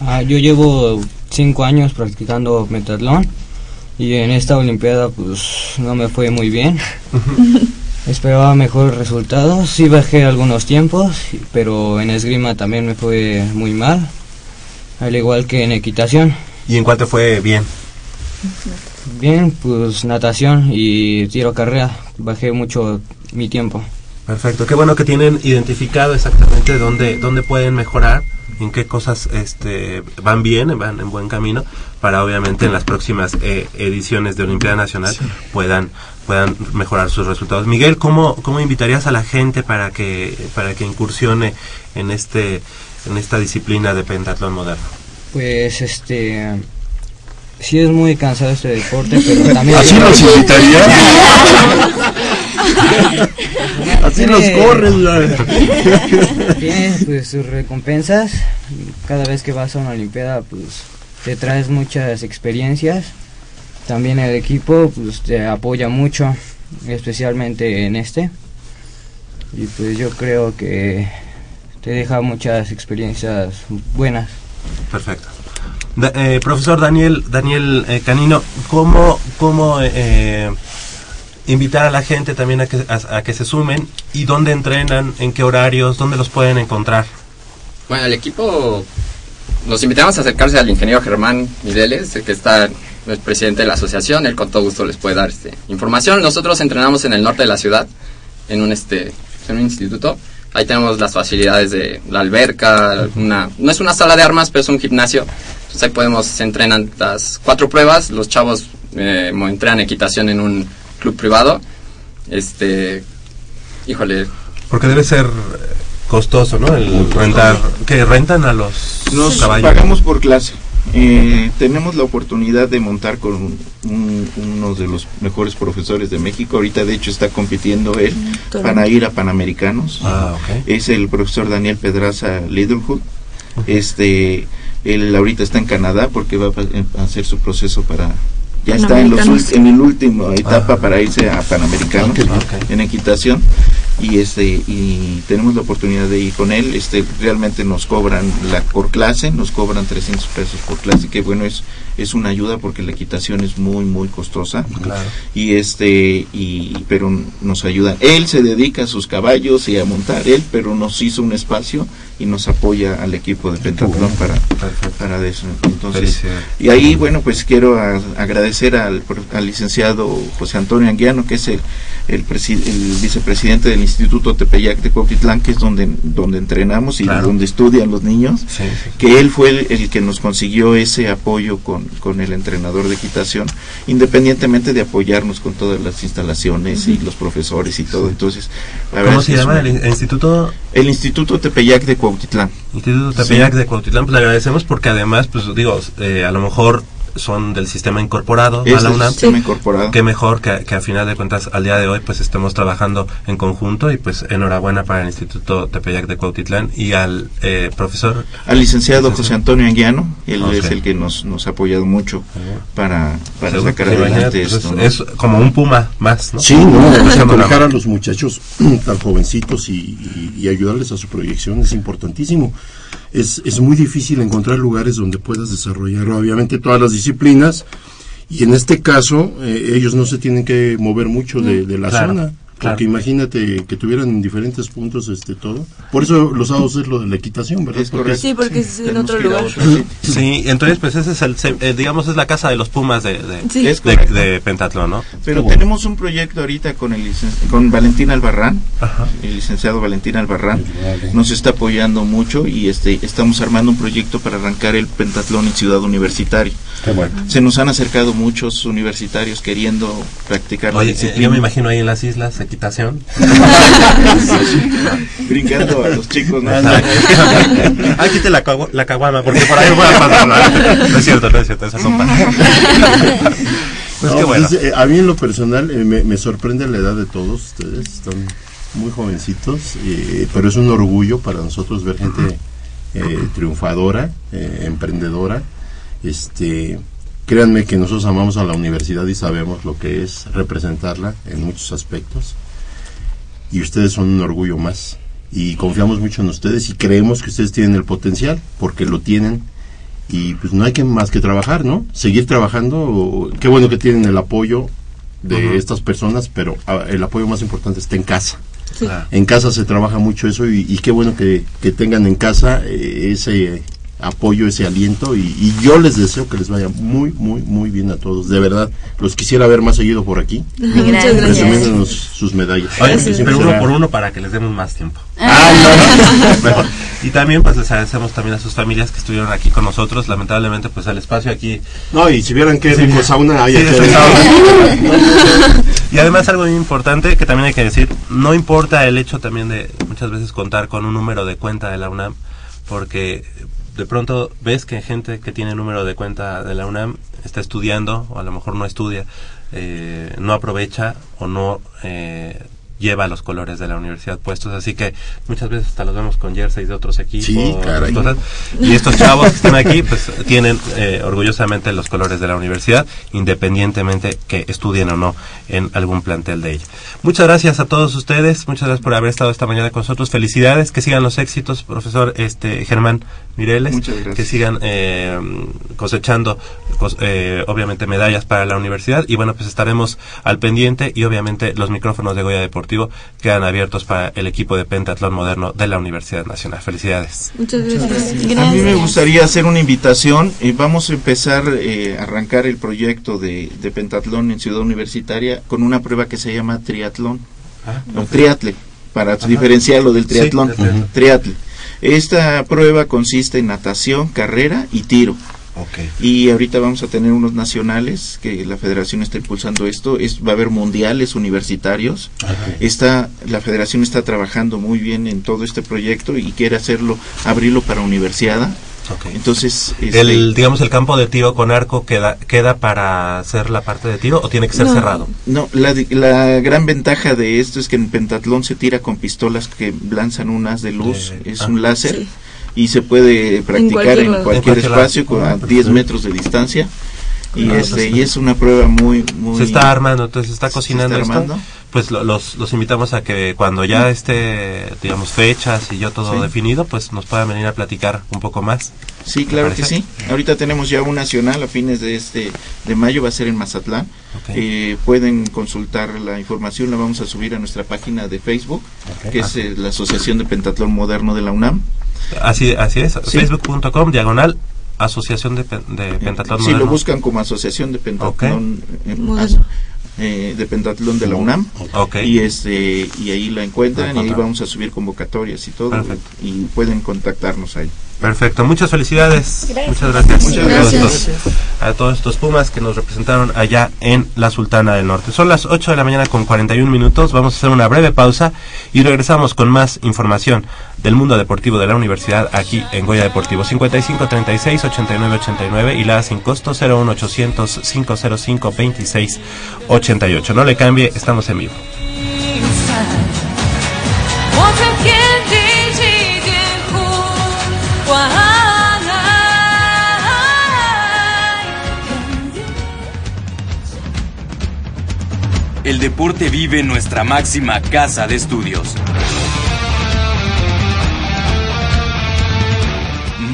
Ah, yo llevo cinco años practicando pentatlón y en esta olimpiada pues no me fue muy bien. *laughs* Esperaba mejores resultados, sí bajé algunos tiempos, pero en esgrima también me fue muy mal, al igual que en equitación. ¿Y en cuál te fue bien? Bien, pues natación y tiro carrera, bajé mucho mi tiempo. Perfecto, qué bueno que tienen identificado exactamente dónde, dónde pueden mejorar, en qué cosas este, van bien, van en buen camino, para obviamente en las próximas eh, ediciones de Olimpiada Nacional puedan puedan mejorar sus resultados. Miguel, ¿cómo, ¿cómo invitarías a la gente para que para que incursione en este en esta disciplina de pentatlón moderno? Pues este sí es muy cansado este deporte, pero también ¿Así nos *laughs* *laughs* Así nos corren, Tiene pues sus recompensas. Cada vez que vas a una olimpiada pues te traes muchas experiencias. También el equipo pues te apoya mucho, especialmente en este. Y pues yo creo que te deja muchas experiencias buenas. Perfecto. Da- eh, profesor Daniel Daniel eh, Canino, ¿cómo, cómo eh, invitar a la gente también a que, a, a que se sumen y dónde entrenan, en qué horarios, dónde los pueden encontrar? Bueno, el equipo los invitamos a acercarse al ingeniero Germán Mireles, el que está el presidente de la asociación, él con todo gusto les puede dar este, información. Nosotros entrenamos en el norte de la ciudad, en un este en un instituto. Ahí tenemos las facilidades de la alberca, una, no es una sala de armas, pero es un gimnasio. Entonces ahí podemos, se entrenan las cuatro pruebas, los chavos eh, entrenan equitación en un club privado. Este, híjole, Porque debe ser eh, costoso, ¿no? El rentar, que rentan a los Nos caballos. pagamos por clase. Eh, tenemos la oportunidad de montar con un- uno de los mejores profesores de México. Ahorita, de hecho, está compitiendo él Toronto. para ir a Panamericanos. Ah, ok. Es el profesor Daniel Pedraza Littlehood. Este, él ahorita está en Canadá porque va a hacer su proceso para ya está en, los en el último etapa Ah. para irse a Panamericanos en equitación y este y tenemos la oportunidad de ir con él. Este realmente nos cobran la por clase nos cobran 300 pesos por clase que bueno es es una ayuda porque la equitación es muy muy costosa. Claro. y este y pero nos ayuda. Él se dedica a sus caballos y a montar él pero nos hizo un espacio y nos apoya al equipo de pentatlón para para eso. Entonces y ahí bueno pues quiero a- agradecer al, al licenciado José Antonio Anguiano que es el el, presi- el vicepresidente del Instituto Tepeyac de Cuautitlán que es donde donde entrenamos y Claro. donde estudian los niños Sí, sí. que él fue el, el que nos consiguió ese apoyo con, con el entrenador de equitación, independientemente de apoyarnos con todas las instalaciones y los profesores y todo. Entonces, la ¿Cómo es se llama un- el in- instituto? El Instituto Tepeyac de Cuautitlán. Instituto. Tepeyac de Cuautitlán, pues le agradecemos porque además, pues digo, eh, a lo mejor son del sistema incorporado Es a la del UNAM. sistema incorporado. Qué mejor que, que a final de cuentas al día de hoy pues estemos trabajando en conjunto y pues enhorabuena para el Instituto Tepeyac de Cuautitlán y al eh, profesor. Al licenciado José Antonio Anguiano, él Ok. es el que nos, nos ha apoyado mucho para, para Seguro, sacar pues, adelante pues, esto. ¿no? es, como un puma más, ¿no? Sí, no, Pues, es que bueno, manejar a los muchachos *clears throat* tan jovencitos y, y- y ayudarles a su proyección es importantísimo. Es, es muy difícil encontrar lugares donde puedas desarrollar obviamente todas las disciplinas y en este caso eh, ellos no se tienen que mover mucho de, de la Claro, zona. Claro. Porque imagínate que tuvieran en diferentes puntos este todo. Por eso los sábados es lo de la equitación, ¿verdad? Es correcto. Sí, porque es en otro lugar. otro. *laughs* Sí, entonces pues ese es el, eh, digamos, es la casa de los pumas de, de, Sí. de- de Pentatlón, ¿no? Pero Qué bueno. tenemos un proyecto ahorita con el con Valentín Albarrán, el licenciado Valentín Albarrán, nos está apoyando mucho y este estamos armando un proyecto para arrancar el pentatlón en Ciudad Universitaria. Se nos han acercado muchos universitarios queriendo practicar la Oye, eh, disciplina. yo me imagino ahí en las islas, equitación. *laughs* brincando a los chicos, ¿no? ah, quite la, la caguama, porque por ahí voy a pasar. No, No es cierto, no es cierto, esas son para. *laughs* Pues No, qué bueno. pues, eh, a mí en lo personal eh, me, me sorprende la edad de todos ustedes, están muy jovencitos, eh, pero es un orgullo para nosotros ver gente eh, triunfadora, eh, emprendedora. Este, créanme que nosotros amamos a la universidad y sabemos lo que es representarla en muchos aspectos. Y ustedes son un orgullo más. Y confiamos mucho en ustedes y creemos que ustedes tienen el potencial, porque lo tienen y pues no hay que más que trabajar, ¿no? Seguir trabajando. Qué bueno que tienen el apoyo de estas personas, pero ah, el apoyo más importante está en casa. Sí. En casa se trabaja mucho eso y, y qué bueno que, que tengan en casa eh, ese apoyo, ese aliento y, y yo les deseo que les vaya muy, muy, muy bien a todos. De verdad, los quisiera ver más seguido por aquí. *laughs* Muchas gracias. Presumiéndonos sus medallas. Oye, pero uno será- por uno para que les demos más tiempo. *laughs* Ah, no. *laughs* Y también pues les agradecemos también a sus familias que estuvieron aquí con nosotros. Lamentablemente pues el espacio aquí No, y si vieran qué rico sauna hay Sí, aquí sauna. y además algo muy importante que también hay que decir, no importa el hecho también de muchas veces contar con un número de cuenta de la UNAM, porque de pronto ves que gente que tiene número de cuenta de la UNAM está estudiando o a lo mejor no estudia, eh, no aprovecha o no eh, lleva los colores de la universidad puestos, así que muchas veces hasta los vemos con jerseys de otros equipos, Sí, caray. cosas. y estos chavos que están aquí pues tienen eh, orgullosamente los colores de la universidad, independientemente que estudien o no en algún plantel de ella. Muchas gracias a todos ustedes, muchas gracias por haber estado esta mañana con nosotros, felicidades, que sigan los éxitos, profesor este Germán Mireles, Muchas gracias. que sigan eh, cosechando cos- eh, obviamente medallas para la universidad y bueno, pues estaremos al pendiente y obviamente los micrófonos de Goya Deportivo quedan abiertos para el equipo de pentatlón moderno de la Universidad Nacional. Felicidades. Muchas gracias. A mí me gustaría hacer una invitación. eh, vamos a empezar eh, a arrancar el proyecto de, de pentatlón en Ciudad Universitaria con una prueba que se llama triatlón. o triatle, para diferenciarlo del Sí, triatlón. del triatlón. Triatle. Esta prueba consiste en natación, carrera y tiro. Y ahorita vamos a tener unos nacionales que la federación está impulsando esto. Es, va a haber mundiales universitarios. Está, la federación está trabajando muy bien en todo este proyecto y quiere hacerlo, abrirlo para universidad. Entonces, este, El, digamos, el campo de tiro con arco queda, queda para hacer la parte de tiro o tiene que ser No. cerrado. No, la, di- la gran ventaja de esto es que en pentatlón se tira con pistolas que lanzan un haz de luz, es ah, un láser, sí. Y se puede practicar cualquier en cualquier, En cualquier espacio con, a 10 metros de distancia. Y, Ah, este, y es una prueba muy, muy... se está armando, entonces se está cocinando está esto. armando. Pues lo- los, los invitamos a que cuando ya esté, digamos, fechas y yo todo Sí. definido, pues nos puedan venir a platicar un poco más. Sí, ¿Te claro que sí. Ahorita tenemos ya un nacional a fines de este de mayo, va a ser en Mazatlán. Ok. Eh, pueden consultar la información, la vamos a subir a nuestra página de Facebook, Ok. que es eh, la Asociación de Pentatlón Moderno de la UNAM. Así, así es, Sí. facebook.com, diagonal, Asociación de, Pen- de Pentatlón Si lo buscan como Asociación de Pentatlón eh, as- eh, de Pentatlón de la UNAM y este y ahí la encuentran y ahí vamos a subir convocatorias y todo Perfecto. y pueden contactarnos ahí. Perfecto, muchas felicidades. Gracias. Muchas gracias. Muchas a todos estos- A todos estos Pumas que nos representaron allá en la Sultana del Norte. Son las 8 de la mañana con 41 minutos. Vamos a hacer una breve pausa y regresamos con más información del mundo deportivo de la universidad aquí en Goya Deportivo. 55 36 89 89 y la sin costo 01800 505 26 88. No le cambie, estamos en vivo. El deporte vive en nuestra máxima casa de estudios.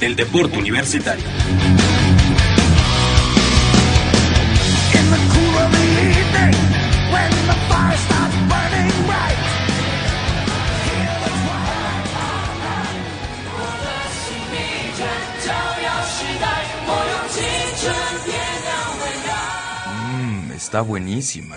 del deporte universitario. Mmm, está buenísima.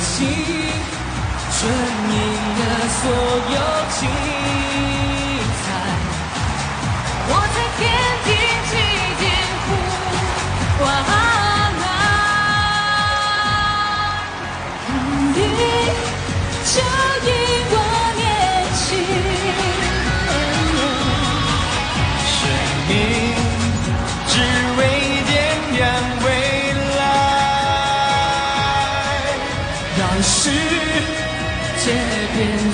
心，存你的所有情。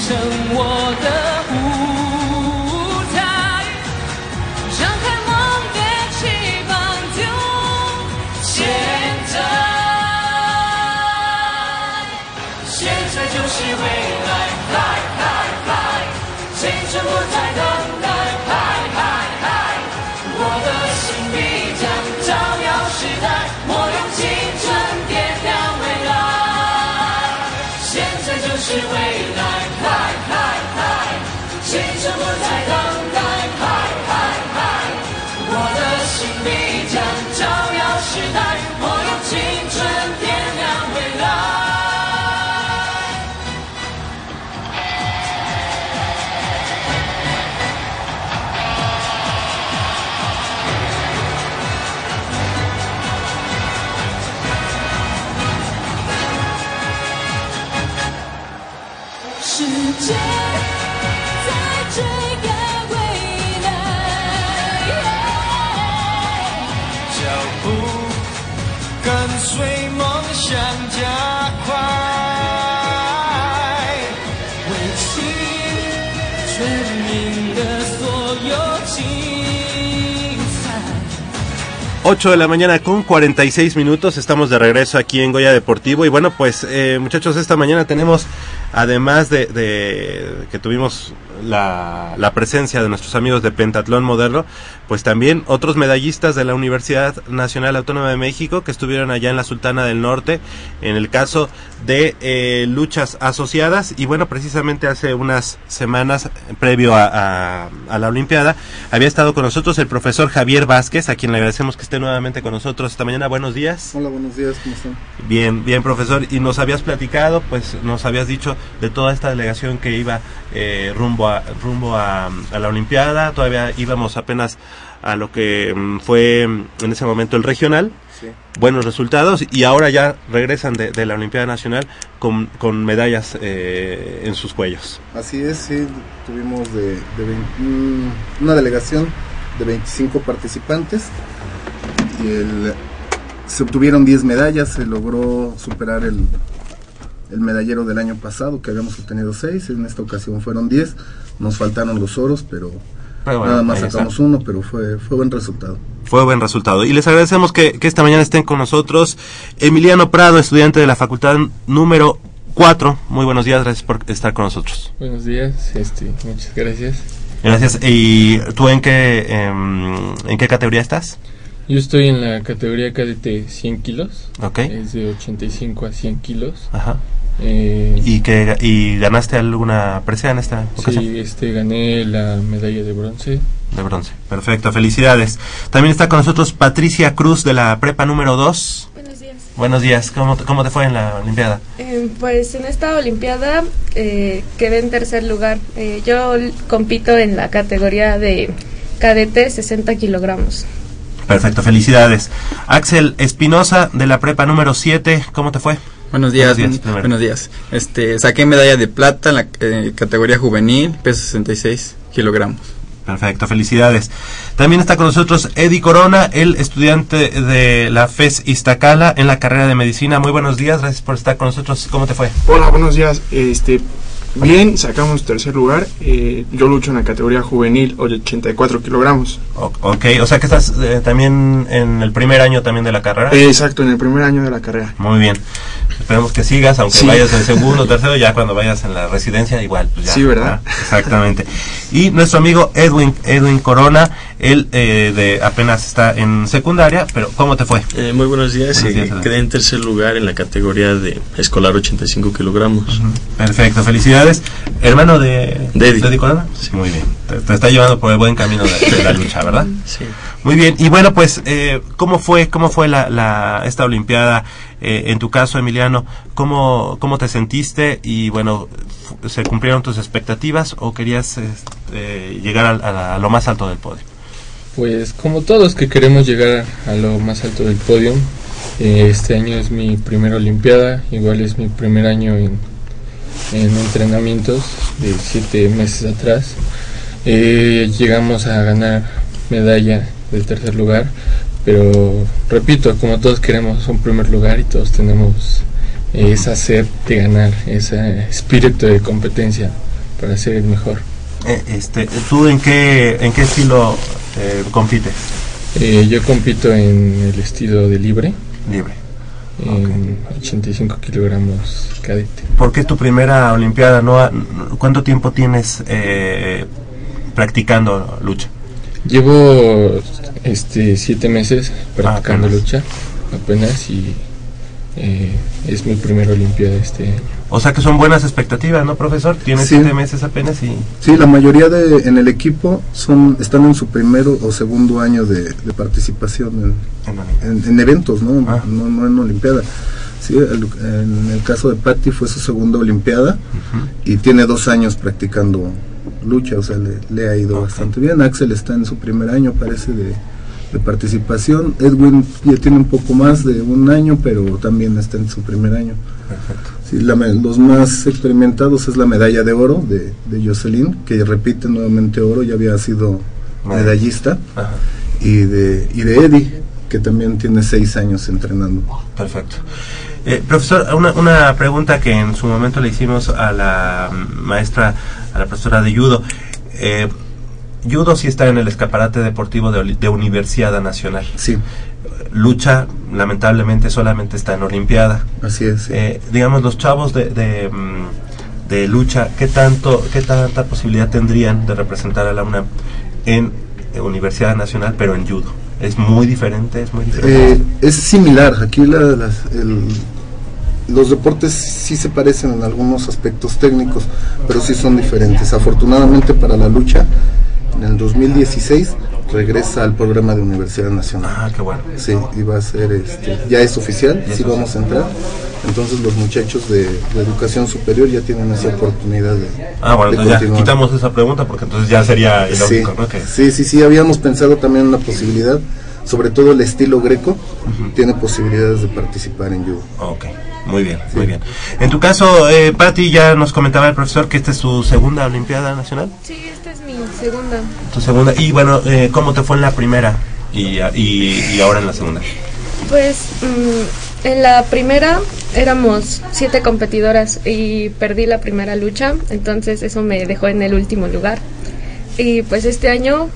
成我的舞台，张开梦的翅膀就现在，现在就是未来，来来来，青春不再等。8 de la mañana con 46 minutos, estamos de regreso aquí en Goya Deportivo. Y bueno pues eh, muchachos esta mañana tenemos además de, de que tuvimos la, la presencia de nuestros amigos de Pentatlón Moderno, pues también otros medallistas de la Universidad Nacional Autónoma de México que estuvieron allá en la Sultana del Norte, en el caso de eh, luchas asociadas y bueno, precisamente hace unas semanas previo a, a- a la Olimpiada había estado con nosotros el profesor Javier Vázquez, a quien le agradecemos que esté nuevamente con nosotros esta mañana. Buenos días. Hola, buenos días, ¿cómo están? Bien, bien, profesor. Y nos habías platicado, pues nos habías dicho de toda esta delegación que iba eh, rumbo a rumbo a, a la Olimpiada. Todavía íbamos apenas a lo que mm, fue mm, en ese momento el regional. Sí. Buenos resultados y ahora ya regresan de, de la Olimpiada Nacional con, con medallas eh, en sus cuellos. Así es, sí, tuvimos de, mm, una delegación de 25 participantes y el- se obtuvieron 10 medallas, se logró superar el, el medallero del año pasado, que habíamos obtenido 6, en esta ocasión fueron 10, nos faltaron los oros, pero, Pero bueno, nada más está. sacamos uno, pero fue, fue buen resultado. Fue buen resultado. Y les agradecemos que, que esta mañana estén con nosotros. Emiliano Prado, estudiante de la facultad número 4. Muy buenos días, gracias por estar con nosotros. Buenos días, este, muchas gracias. Gracias. ¿Y tú en qué, em, en qué categoría estás? Yo estoy en la categoría cadete 100 kilos. Ok. Es de 85 a 100 kilos. Ajá. Eh, ¿Y, que, ¿Y ganaste alguna presea en esta ocasión? sí, este, gané la medalla de bronce. De bronce. Perfecto, felicidades. También está con nosotros Patricia Cruz de la prepa número 2. Buenos días. Buenos días, ¿cómo, te- cómo te fue en la Olimpiada? Eh, pues en esta Olimpiada eh, quedé en tercer lugar. Eh, yo compito en la categoría de cadete 60 kilogramos. Perfecto, felicidades. Axel Espinosa de la prepa número 7, ¿cómo te fue? Buenos días, Buenos días, buenos días. Este, saqué medalla de plata en la eh, categoría juvenil, peso 66 kilogramos. Perfecto, felicidades. También está con nosotros Eddie Corona, el estudiante de la FES Iztacala en la carrera de medicina. Muy buenos días, gracias por estar con nosotros. ¿Cómo te fue? Hola, buenos días. Este, bien, sacamos tercer lugar. Eh, yo lucho en la categoría juvenil, 84 kilogramos. Ok, o sea que estás eh, también en el primer año también de la carrera. Eh, exacto, en el primer año de la carrera. Muy bien. Esperemos que sigas, aunque Sí. vayas en segundo, *laughs* tercero, ya cuando vayas en la residencia, igual. Pues ya, Sí, ¿verdad? Exactamente. Y nuestro amigo Edwin, Edwin Corona, él eh, de apenas está en secundaria, pero ¿cómo te fue? Eh, muy buenos días. Buenos eh, días, quedé en tercer lugar en la categoría de escolar 85 kilogramos. Perfecto, felicidades. Hermano de, De Eddie. Eddie Corona. Sí, muy bien. Te, te está llevando por el buen camino de, de la lucha, ¿verdad? *laughs* Sí. Muy bien. Y bueno, pues, eh, ¿cómo fue, cómo fue la, la, esta Olimpiada? Eh, en tu caso, Emiliano, ¿cómo, ¿cómo te sentiste? Y bueno, ¿se cumplieron tus expectativas o querías este, llegar al- a, la- a lo más alto del podio? Pues como todos que queremos llegar a lo más alto del podio, eh, este año es mi primera Olimpiada, igual es mi primer año en, en entrenamientos de siete meses atrás. Eh, llegamos a ganar medalla del tercer lugar, pero repito, como todos queremos un primer lugar y todos tenemos eh, esa sed de ganar, ese espíritu de competencia para ser el mejor. Eh, este, ¿Tú en qué, en qué estilo eh, compites? Eh, yo compito en el estilo de libre. Libre. En 85 kilogramos cadete. ¿Por qué tu primera Olimpiada? ¿No ha- ¿Cuánto tiempo tienes eh, practicando lucha? Llevo este siete meses practicando lucha apenas y eh, es mi primera olimpiada este año. O sea que son buenas expectativas, ¿no, profesor? Tienes Sí. siete meses apenas y... Sí, la mayoría de, en el equipo son están en su primero o segundo año de, de participación en, en- en eventos, ¿no? no, no en Olimpiada. Sí, el- en el caso de Patty fue su segunda Olimpiada y tiene dos años practicando lucha, o sea, le, le ha ido bastante bien. Axel está en su primer año, parece, de, de participación. Edwin ya tiene un poco más de un año, pero también está en su primer año. Sí, la me- los más experimentados es la medalla de oro de, de Jocelyn, que repite nuevamente oro, ya había sido medallista, y de, y de Eddie, que también tiene seis años entrenando. Perfecto. Eh, profesor, una, una pregunta que en su momento le hicimos a la mm, maestra, a la profesora de judo. Eh, judo sí está en el escaparate deportivo de, de Universidad Nacional. Sí. Lucha, lamentablemente, solamente está en Olimpiada. Así es. Eh, digamos, los chavos de, de, mm, de lucha, ¿qué, tanto, ¿qué tanta posibilidad tendrían de representar a la UNAM en eh, Universidad Nacional, pero en judo? Es muy diferente, es muy diferente. Eh, es similar, aquí la- las- el- los deportes sí se parecen en algunos aspectos técnicos, pero sí son diferentes. Afortunadamente para la lucha, en el 2016 regresa al programa de Universidad Nacional. Ah, qué bueno. Sí, y va a ser, este, ya es oficial, sí vamos a entrar. Entonces los muchachos de, de educación superior ya tienen esa oportunidad de, Ah, bueno, de entonces ya quitamos esa pregunta porque entonces ya sería Sí, ilógico, ¿no? Que- sí, sí, sí, habíamos pensado también en una posibilidad, sobre todo el estilo greco, tiene posibilidades de participar en judo. Ok, muy bien, muy bien. En tu caso, eh, Patti, ya nos comentaba el profesor que esta es su segunda Olimpiada Nacional. Sí, esta es mi segunda. Tu segunda. Y bueno, eh, ¿cómo te fue en la primera y, y, y ahora en la segunda? Pues mm, en la primera éramos siete competidoras y perdí la primera lucha, entonces eso me dejó en el último lugar. Y pues este año,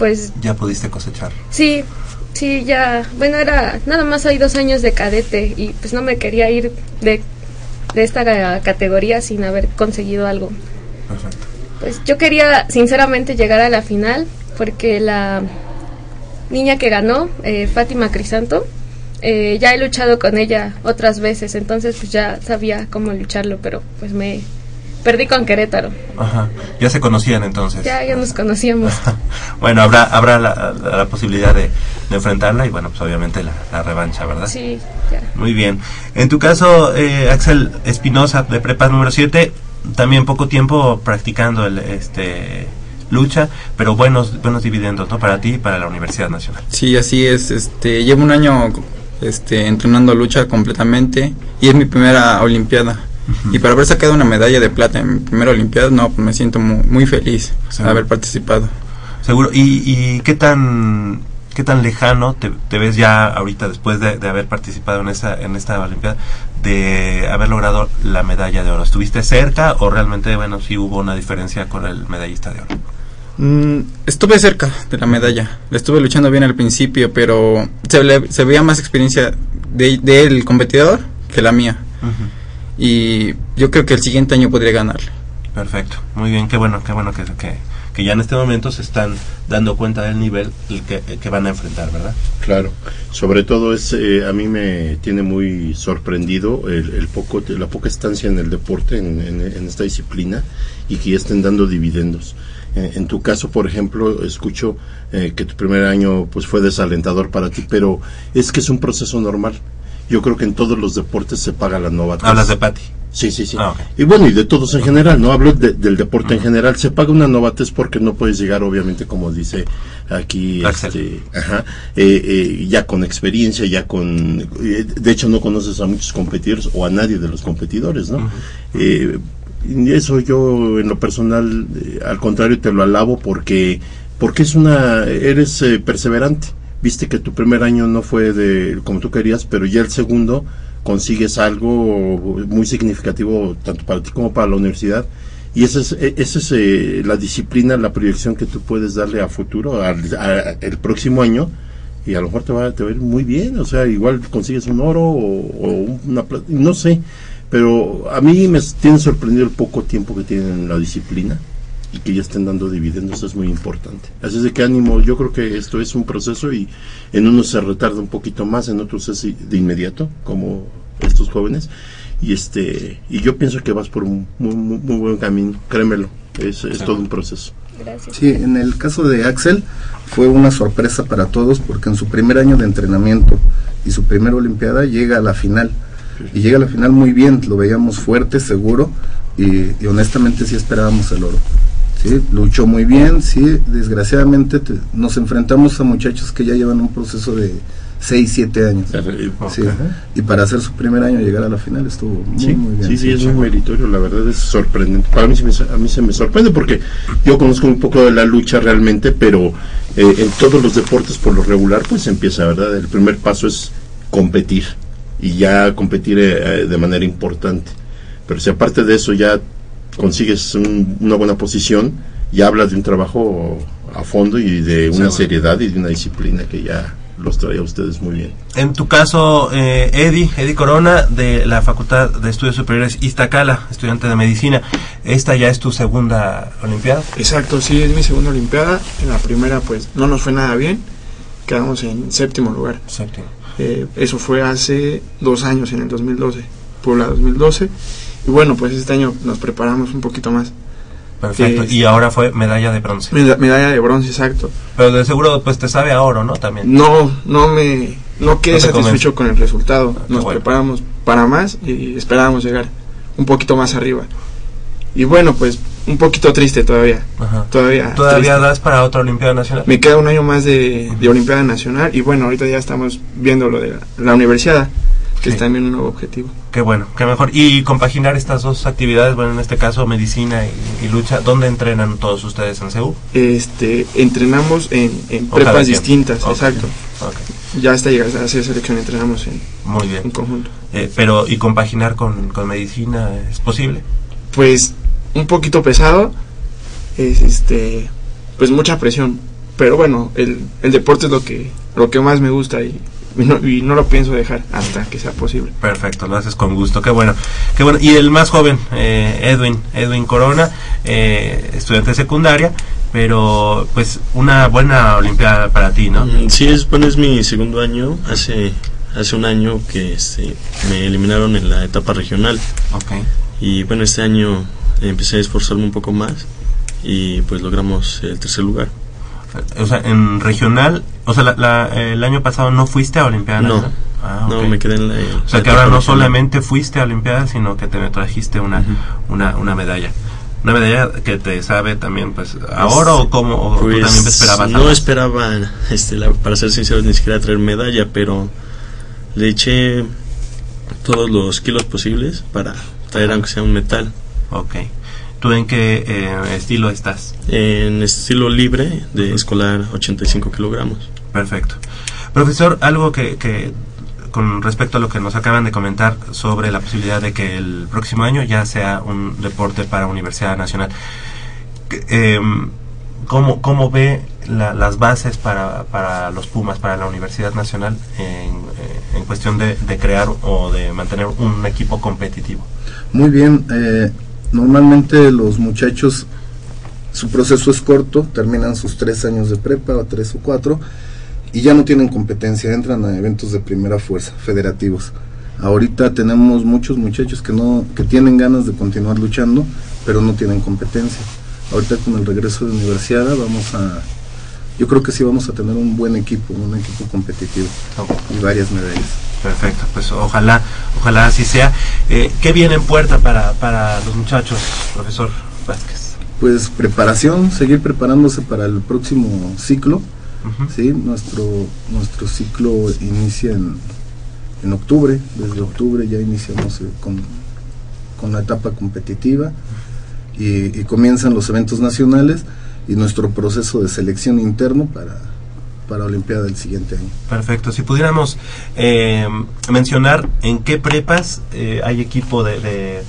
pues Ya pudiste cosechar. sí, sí, ya, bueno, era, nada más hay dos años de cadete y pues no me quería ir de, de esta ca- categoría sin haber conseguido algo. Perfecto. Pues yo quería sinceramente llegar a la final porque la niña que ganó, eh, Fátima Crisanto, eh, ya he luchado con ella otras veces, entonces pues ya sabía cómo lucharlo, pero pues me perdí con Querétaro. Ajá. Ya se conocían entonces. Ya, ya nos conocíamos. *laughs* Bueno, habrá habrá la, la- la posibilidad de, de enfrentarla y bueno, pues obviamente la, la revancha, ¿verdad? Sí, ya. Muy bien. En tu caso, eh, Axel Espinosa, de prepa número 7, también poco tiempo practicando el este lucha, pero buenos buenos dividendos, ¿no? Para ti y para la Universidad Nacional. Sí, así es. Este, llevo un año este, entrenando lucha completamente y es mi primera Olimpiada. Y para haber sacado una medalla de plata en mi primera Olimpiada, no, pues me siento muy, muy feliz de haber participado. Seguro. ¿Y, y qué tan qué tan lejano te, te ves ya ahorita después de, de haber participado en esa en esta Olimpiada de haber logrado la medalla de oro? ¿Estuviste cerca o realmente bueno sí hubo una diferencia con el medallista de oro? Mm, estuve cerca de la medalla. Le estuve luchando bien al principio, pero se, le- se veía más experiencia de- del competidor que la mía. Y yo creo que el siguiente año podría ganarle. Perfecto, muy bien, qué bueno, qué bueno que, que, que ya en este momento se están dando cuenta del nivel el que, que van a enfrentar, ¿verdad? Claro, sobre todo es eh, a mí me tiene muy sorprendido el, el poco la poca estancia en el deporte en, en- en esta disciplina y que ya estén dando dividendos. Eh, en tu caso, por ejemplo, escucho eh, que tu primer año pues fue desalentador para ti, pero es que es un proceso normal. Yo creo que en todos los deportes se paga la novatez. Hablas de Patti. Sí, sí, sí. Ah. Y bueno, y de todos en general, no hablo de- del deporte en general. Se paga una novatez porque no puedes llegar, obviamente, como dice aquí, este, ajá, eh, eh, ya con experiencia, ya con. eh, de hecho, no conoces a muchos competidores o a nadie de los competidores, ¿no? Eso yo, en lo personal, al contrario, te lo alabo porque, porque es una. Eres eh, perseverante. Viste que tu primer año no fue de como tú querías, pero ya el segundo consigues algo muy significativo tanto para ti como para la universidad. Y esa es, e- esa es eh, la disciplina, la proyección que tú puedes darle a futuro, al el próximo año y a lo mejor te va, te va a ir muy bien, o sea, igual consigues un oro o, una plata, no sé, pero a mí me tiene sorprendido el poco tiempo que tienen en la disciplina y que ya estén dando dividendos, eso es muy importante. Así es de que ánimo, yo creo que esto es un proceso y en unos se retarda un poquito más, en otros es de inmediato, como estos jóvenes. Y este y yo pienso que vas por un muy, muy, muy buen camino, créemelo, es, es todo un proceso. Gracias. Sí, en el caso de Axel fue una sorpresa para todos porque en su primer año de entrenamiento y su primera Olimpiada llega a la final. Y llega a la final muy bien, lo veíamos fuerte, seguro y, y honestamente sí esperábamos el oro. Sí, luchó muy bien, sí, desgraciadamente te- nos enfrentamos a muchachos que ya llevan un proceso de 6, 7 años. Sí, y para hacer su primer año llegar a la final estuvo muy, Sí, muy bien. sí, sí, es muy meritorio, la verdad es sorprendente. Para mí, sí me- a mí se me sorprende porque yo conozco un poco de la lucha realmente, pero eh, en todos los deportes por lo regular pues empieza, ¿verdad? El primer paso es competir y ya competir eh, eh, de manera importante. Pero si aparte de eso ya consigues un- una buena posición, ya hablas de un trabajo a fondo y de una seriedad y de una disciplina que ya los trae a ustedes muy bien. En tu caso, eh, Eddie, Eddie Corona, de la Facultad de Estudios Superiores Iztacala, estudiante de medicina, ¿esta ya es tu segunda Olimpiada? Exacto, sí, es mi segunda Olimpiada. En la primera, pues, no nos fue nada bien. Quedamos en séptimo lugar. Séptimo. Eh, eso fue hace dos años, en el 2012. Puebla 2012. Y bueno, pues este año nos preparamos un poquito más. Perfecto. Y ahora fue medalla de bronce. Meda- medalla de bronce, exacto. Pero de seguro, pues te sabe a oro, ¿no? También. No, no me, no quedé No satisfecho con el resultado. Nos bueno. preparamos para más y esperábamos llegar un poquito más arriba. Y bueno, pues un poquito triste todavía. Ajá. Todavía. ¿Todavía triste. das para otra Olimpiada Nacional? Me queda un año más de, de Olimpiada Nacional y bueno, ahorita ya estamos viendo lo de la, la universidad, que Sí. es también un nuevo objetivo. Qué bueno, qué mejor. Y compaginar estas dos actividades, bueno, en este caso medicina y, y lucha, ¿dónde entrenan todos ustedes en CEU? Este, entrenamos en, en prepas distintas, exacto. Ya hasta llegar a hacer selección entrenamos en, Muy bien. en conjunto. Eh, pero, ¿y compaginar con, con medicina es posible? Pues un poquito pesado, es este, pues mucha presión. Pero bueno, el, el deporte es lo que, lo que más me gusta y, y no, y no lo pienso dejar hasta que sea posible. Perfecto, lo haces con gusto, qué bueno. Qué bueno. Y el más joven, eh, Edwin, Edwin Corona, eh, estudiante de secundaria, pero pues una buena Olimpiada para ti, ¿no? Mm, Sí, es, bueno, es mi segundo año. Hace, hace un año que este, me eliminaron en la etapa regional. Ok. Y bueno, este año empecé a esforzarme un poco más y pues logramos el tercer lugar. O sea, en regional, o sea, la- la- el año pasado no fuiste a Olimpiada No? Ah, no, me quedé en la. O sea, que ahora no solamente fuiste a Olimpiada, sino que te trajiste una, una, una medalla. Una medalla que te sabe también, pues, a oro o como, o tú Pues, también esperabas. No esperaba, este, la- para ser sincero, ni siquiera traer medalla, pero le eché todos los kilos posibles para traer aunque sea un metal. Ok. ¿Tú en qué eh, estilo estás? En estilo libre de escolar 85 kilogramos. Perfecto. Profesor, algo que, que con respecto a lo que nos acaban de comentar sobre la posibilidad de que el próximo año ya sea un deporte para Universidad Nacional. Em, ¿cómo, ¿Cómo ve la- las bases para, para los Pumas, para la Universidad Nacional en, eh, en cuestión de, de crear o de mantener un equipo competitivo? Muy bien, eh, normalmente los muchachos, su proceso es corto, terminan sus tres años de prepa, o tres o cuatro, y ya no tienen competencia, entran a eventos de primera fuerza, federativos. Ahorita tenemos muchos muchachos que no que tienen ganas de continuar luchando, pero no tienen competencia. Ahorita con el regreso de universidad vamos a yo creo que sí vamos a tener un buen equipo, un equipo competitivo y varias medallas. Perfecto, pues ojalá, ojalá así sea. Eh, ¿Qué viene en puerta para, para los muchachos, profesor Vázquez? Pues preparación, seguir preparándose para el próximo ciclo. ¿sí? nuestro, nuestro ciclo inicia en, en octubre, desde octubre ya iniciamos eh, con, con la etapa competitiva y, y comienzan los eventos nacionales y nuestro proceso de selección interno para, para Olimpiada del siguiente año. Perfecto. Si pudiéramos eh, mencionar en qué prepas eh, hay equipo de, de,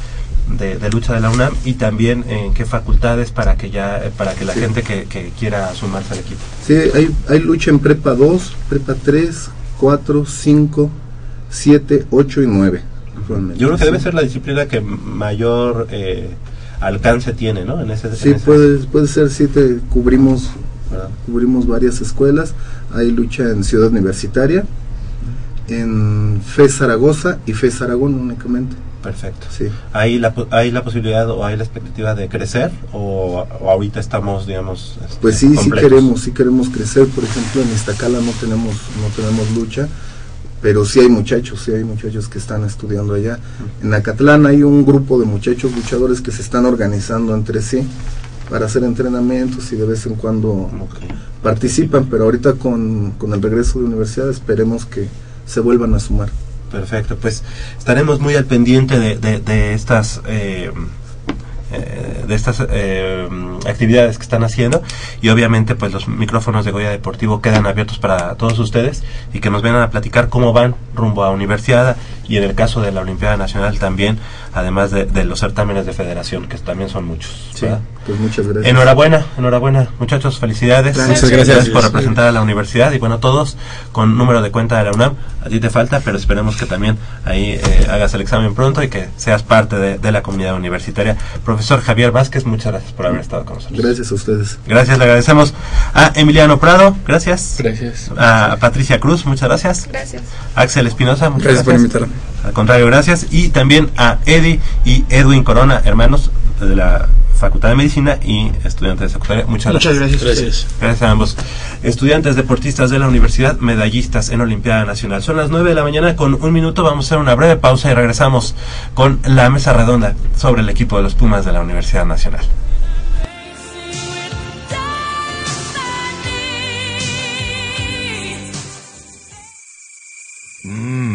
de- de lucha de la UNAM y también en qué facultades para que ya para que la Sí. gente que, que quiera sumarse al equipo. Sí, hay, hay lucha en prepa 2, prepa 3, 4, 5, 7, 8 y 9. Yo creo que debe ser la disciplina que mayor eh, alcance tiene, ¿no? En ese, Sí, en ese- puede, puede ser, sí, te cubrimos, cubrimos varias escuelas. Hay lucha en Ciudad Universitaria, en FES Zaragoza y FES Aragón únicamente. Perfecto. Sí. ¿Hay la, ¿Hay la posibilidad o hay la expectativa de crecer o, o ahorita estamos, digamos, este, Pues sí, sí completos? queremos, sí queremos crecer. Por ejemplo, en Iztacala no tenemos, no tenemos lucha, pero sí hay muchachos, sí hay muchachos que están estudiando allá. En Acatlán hay un grupo de muchachos luchadores que se están organizando entre sí para hacer entrenamientos y de vez en cuando participan, pero ahorita con, con el regreso de universidad esperemos que se vuelvan a sumar. Perfecto, pues estaremos muy al pendiente de, de, de estas eh, eh, de estas eh, actividades que están haciendo. Y obviamente pues los micrófonos de Goya Deportivo quedan abiertos para todos ustedes y que nos vengan a platicar cómo van rumbo a Universidad y en el caso de la Olimpiada Nacional también, además de, de los certámenes de federación que también son muchos. Sí, pues muchas gracias. Enhorabuena, enhorabuena, muchachos, felicidades. Gracias. Muchas gracias. por representar a la universidad y bueno, todos con número de cuenta de la UNAM. A ti te falta, pero esperemos que también ahí eh, hagas el examen pronto y que seas parte de, de la comunidad universitaria. Profesor Javier Vázquez, muchas gracias por haber estado con nosotros. Gracias a ustedes. Gracias, le agradecemos a Emiliano Prado, gracias. Gracias. A Patricia Cruz, muchas gracias. Gracias. Axel Espinosa, muchas Gracias por gracias. invitarme. Al contrario, gracias. Y también a Eddie y Edwin Corona, hermanos de la Facultad de Medicina y estudiantes de secundaria. Muchas Muchas gracias. gracias. Gracias. Gracias a ambos. Estudiantes deportistas de la universidad, medallistas en Olimpiada Nacional. Son las 9 de la mañana con un minuto. Vamos a hacer una breve pausa y regresamos con la mesa redonda sobre el equipo de los Pumas de la Universidad Nacional.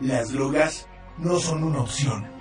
Las drogas no son una opción.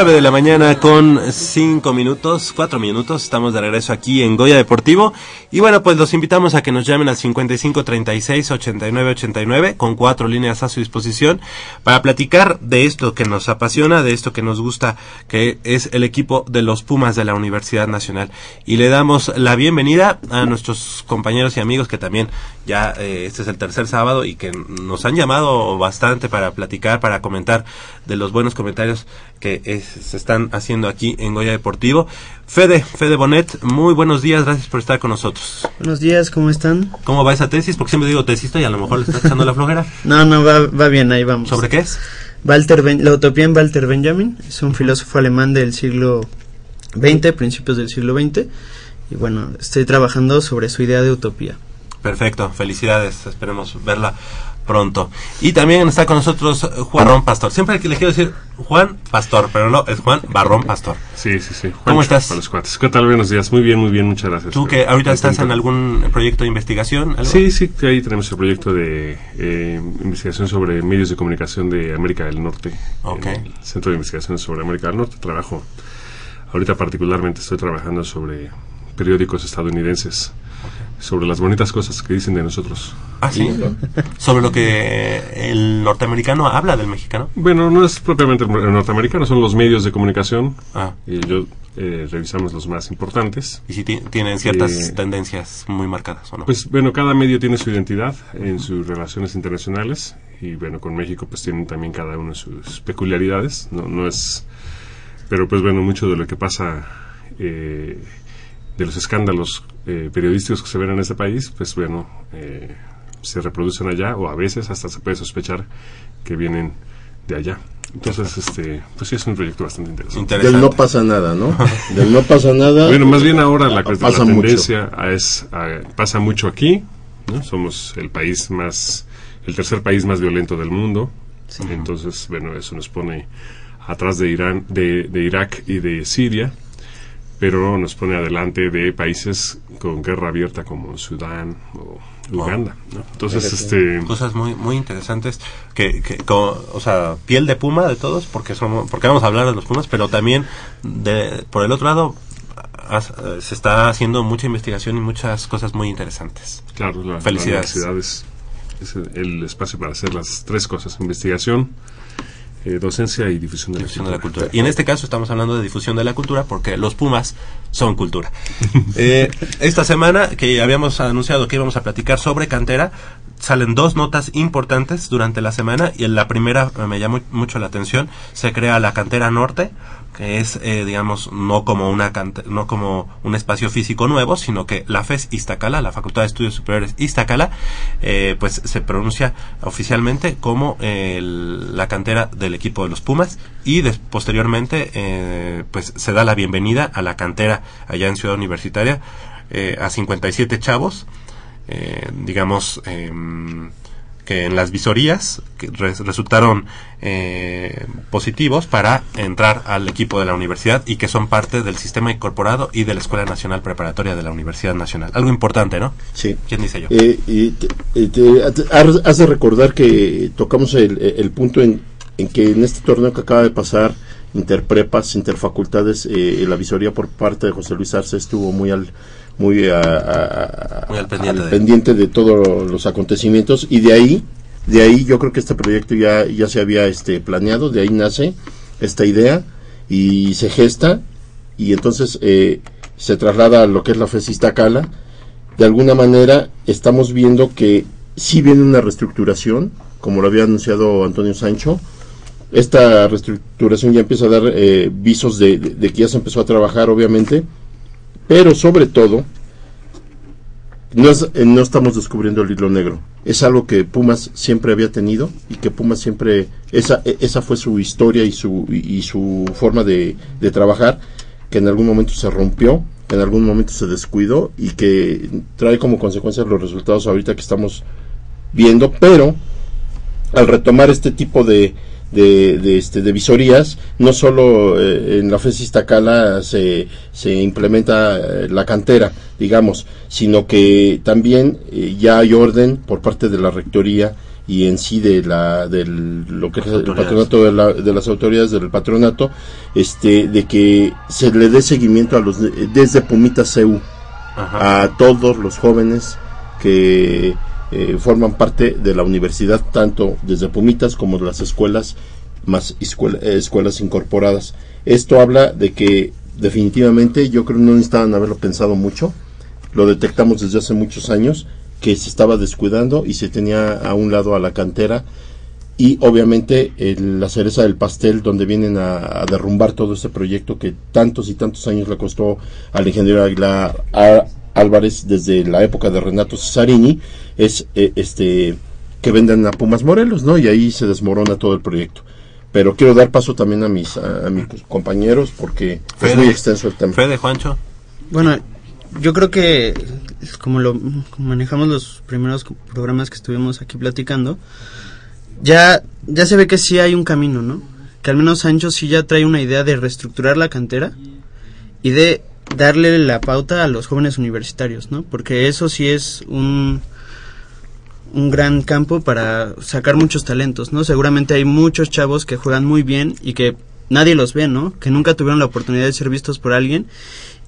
9 de la mañana con 5 minutos, 4 minutos, estamos de regreso aquí en Goya Deportivo. Y bueno pues los invitamos a que nos llamen al 55 36 89 89 con cuatro líneas a su disposición para platicar de esto que nos apasiona, de esto que nos gusta que es el equipo de los Pumas de la Universidad Nacional. Y le damos la bienvenida a nuestros compañeros y amigos que también ya eh, este es el tercer sábado y que nos han llamado bastante para platicar, para comentar de los buenos comentarios que es- se están haciendo aquí en Goya Deportivo. Fede, Fede Bonet, muy buenos días, gracias por estar con nosotros. Buenos días, ¿cómo están? ¿Cómo va esa tesis? Porque siempre digo tesista y a lo mejor le está echando la flojera. *laughs* No, no, va, va bien, ahí vamos. ¿Sobre qué es? Walter Ben- la utopía en Walter Benjamin, es un filósofo alemán del siglo XX, principios del siglo XX, y bueno, estoy trabajando sobre su idea de utopía. Perfecto, felicidades, esperemos verla pronto. Y también está con nosotros Juan Barrón Pastor. Siempre que le quiero decir Juan Pastor, pero no, es Juan Barrón Pastor. Sí, sí, sí. ¿Cómo estás? Los cuates. ¿Qué tal? Buenos días. Muy bien, muy bien. Muchas gracias. ¿Tú que ahorita estás en algún proyecto de investigación? algo? Sí, sí, ahí tenemos el proyecto de eh, investigación sobre medios de comunicación de América del Norte. Ok. el Centro de Investigación sobre América del Norte. Trabajo, ahorita particularmente estoy trabajando sobre periódicos estadounidenses, sobre las bonitas cosas que dicen de nosotros. Ah, sí. *laughs* Sobre lo que el norteamericano habla del mexicano. Bueno, no es propiamente el norteamericano, son los medios de comunicación. Ah. Y yo eh, revisamos los más importantes. Y si ti- tienen ciertas Eh, tendencias muy marcadas, ¿o no? Pues bueno, cada medio tiene su identidad en sus relaciones internacionales y bueno, con México pues tienen también cada uno sus peculiaridades, no, no es... Pero pues bueno, mucho de lo que pasa, eh, de los escándalos eh, periodísticos que se ven en este país, pues bueno, eh, se reproducen allá o a veces hasta se puede sospechar que vienen de allá. Entonces, este, pues sí es un proyecto bastante interesante. Del no pasa nada, ¿no? Del no pasa nada. Bueno, más bien ahora la, pasa la mucho. tendencia a es, a- pasa mucho aquí, ¿no? Somos el país más, el tercer país más violento del mundo. Entonces, bueno, eso nos pone atrás de Irán, de, de Irak y de Siria, pero nos pone adelante de países con guerra abierta como Sudán o Uganda, ¿no? Entonces, este, cosas muy muy interesantes que, o sea piel de puma de todos porque somos porque vamos a hablar de los pumas pero también de por el otro lado has- eh, se está haciendo mucha investigación y muchas cosas muy interesantes Claro, la, Felicidades. la es el espacio para hacer las tres cosas, investigación, eh, docencia y difusión de, difusión de la cultura. Y en este caso estamos hablando de difusión de la cultura porque los pumas son cultura. *laughs* Eh, esta semana que habíamos anunciado que íbamos a platicar sobre cantera salen dos notas importantes durante la semana y en la primera me llamó mucho la atención se crea la cantera norte que es eh, digamos no como una cante- no como un espacio físico nuevo sino que la FES Iztacala la Facultad de Estudios Superiores Iztacala eh, pues se pronuncia oficialmente como eh, la cantera del equipo de los Pumas y des- posteriormente eh, pues se da la bienvenida a la cantera allá en Ciudad Universitaria eh, a 57 chavos eh, digamos em, que en las visorías que res- resultaron eh, positivos para entrar al equipo de la universidad y que son parte del sistema incorporado y de la Escuela Nacional Preparatoria de la Universidad Nacional. Algo importante, ¿no? Sí. ¿Quién dice yo? Eh, y te- has has de recordar que tocamos el, el punto en, en que en este torneo que acaba de pasar, interprepas, interfacultades, eh, la visoría por parte de José Luis Arce estuvo muy al muy, a- a- a- Muy al pendiente de- pendiente de todos los acontecimientos y de ahí de ahí yo creo que este proyecto ya ya se había este planeado de ahí nace esta idea y se gesta y entonces eh, se traslada a lo que es la FESISTA Cala de alguna manera estamos viendo que sí viene una reestructuración, como lo había anunciado Antonio Sancho. Esta reestructuración ya empieza a dar eh, visos de, que ya se empezó a trabajar, obviamente, pero sobre todo, no, es- eh, no estamos descubriendo el hilo negro. Es algo que Pumas siempre había tenido y que Pumas siempre, esa, e- esa fue su historia y su, y, y su forma de, de trabajar, que en algún momento se rompió, que en algún momento se descuidó y que trae como consecuencia los resultados ahorita que estamos viendo, pero al retomar este tipo de, de, de, este, de visorías, no solo eh, en la FES Iztacala se, se implementa eh, la cantera, digamos, sino que también eh, ya hay orden por parte de la rectoría y en sí de la del lo que es el patronato de, la- de las autoridades del patronato este de que se le dé seguimiento a los desde Pumitas CEU Ajá. a todos los jóvenes que eh, forman parte de la universidad, tanto desde Pumitas como de las escuelas más eh, escuelas incorporadas. Esto habla de que definitivamente yo creo no necesitaban haberlo pensado mucho, lo detectamos desde hace muchos años, que se estaba descuidando y se tenía a un lado a la cantera y obviamente el- la cereza del pastel donde vienen a, derrumbar todo este proyecto que tantos y tantos años le costó al ingeniero Aguilar Álvarez desde la época de Renato Cesarini es eh, este que vendan a Pumas Morelos, ¿no? Y ahí se desmorona todo el proyecto. Pero quiero dar paso también a mis a, a mis compañeros porque es muy extenso el tema. Fede, Juancho. Bueno, yo creo que como lo como manejamos los primeros programas que estuvimos aquí platicando, ya ya se ve que sí hay un camino, ¿no? Que al menos Sancho sí ya trae una idea de reestructurar la cantera y de darle la pauta a los jóvenes universitarios, ¿no? Porque eso sí es un un gran campo para sacar muchos talentos, ¿no? Seguramente hay muchos chavos que juegan muy bien y que nadie los ve, ¿no? Que nunca tuvieron la oportunidad de ser vistos por alguien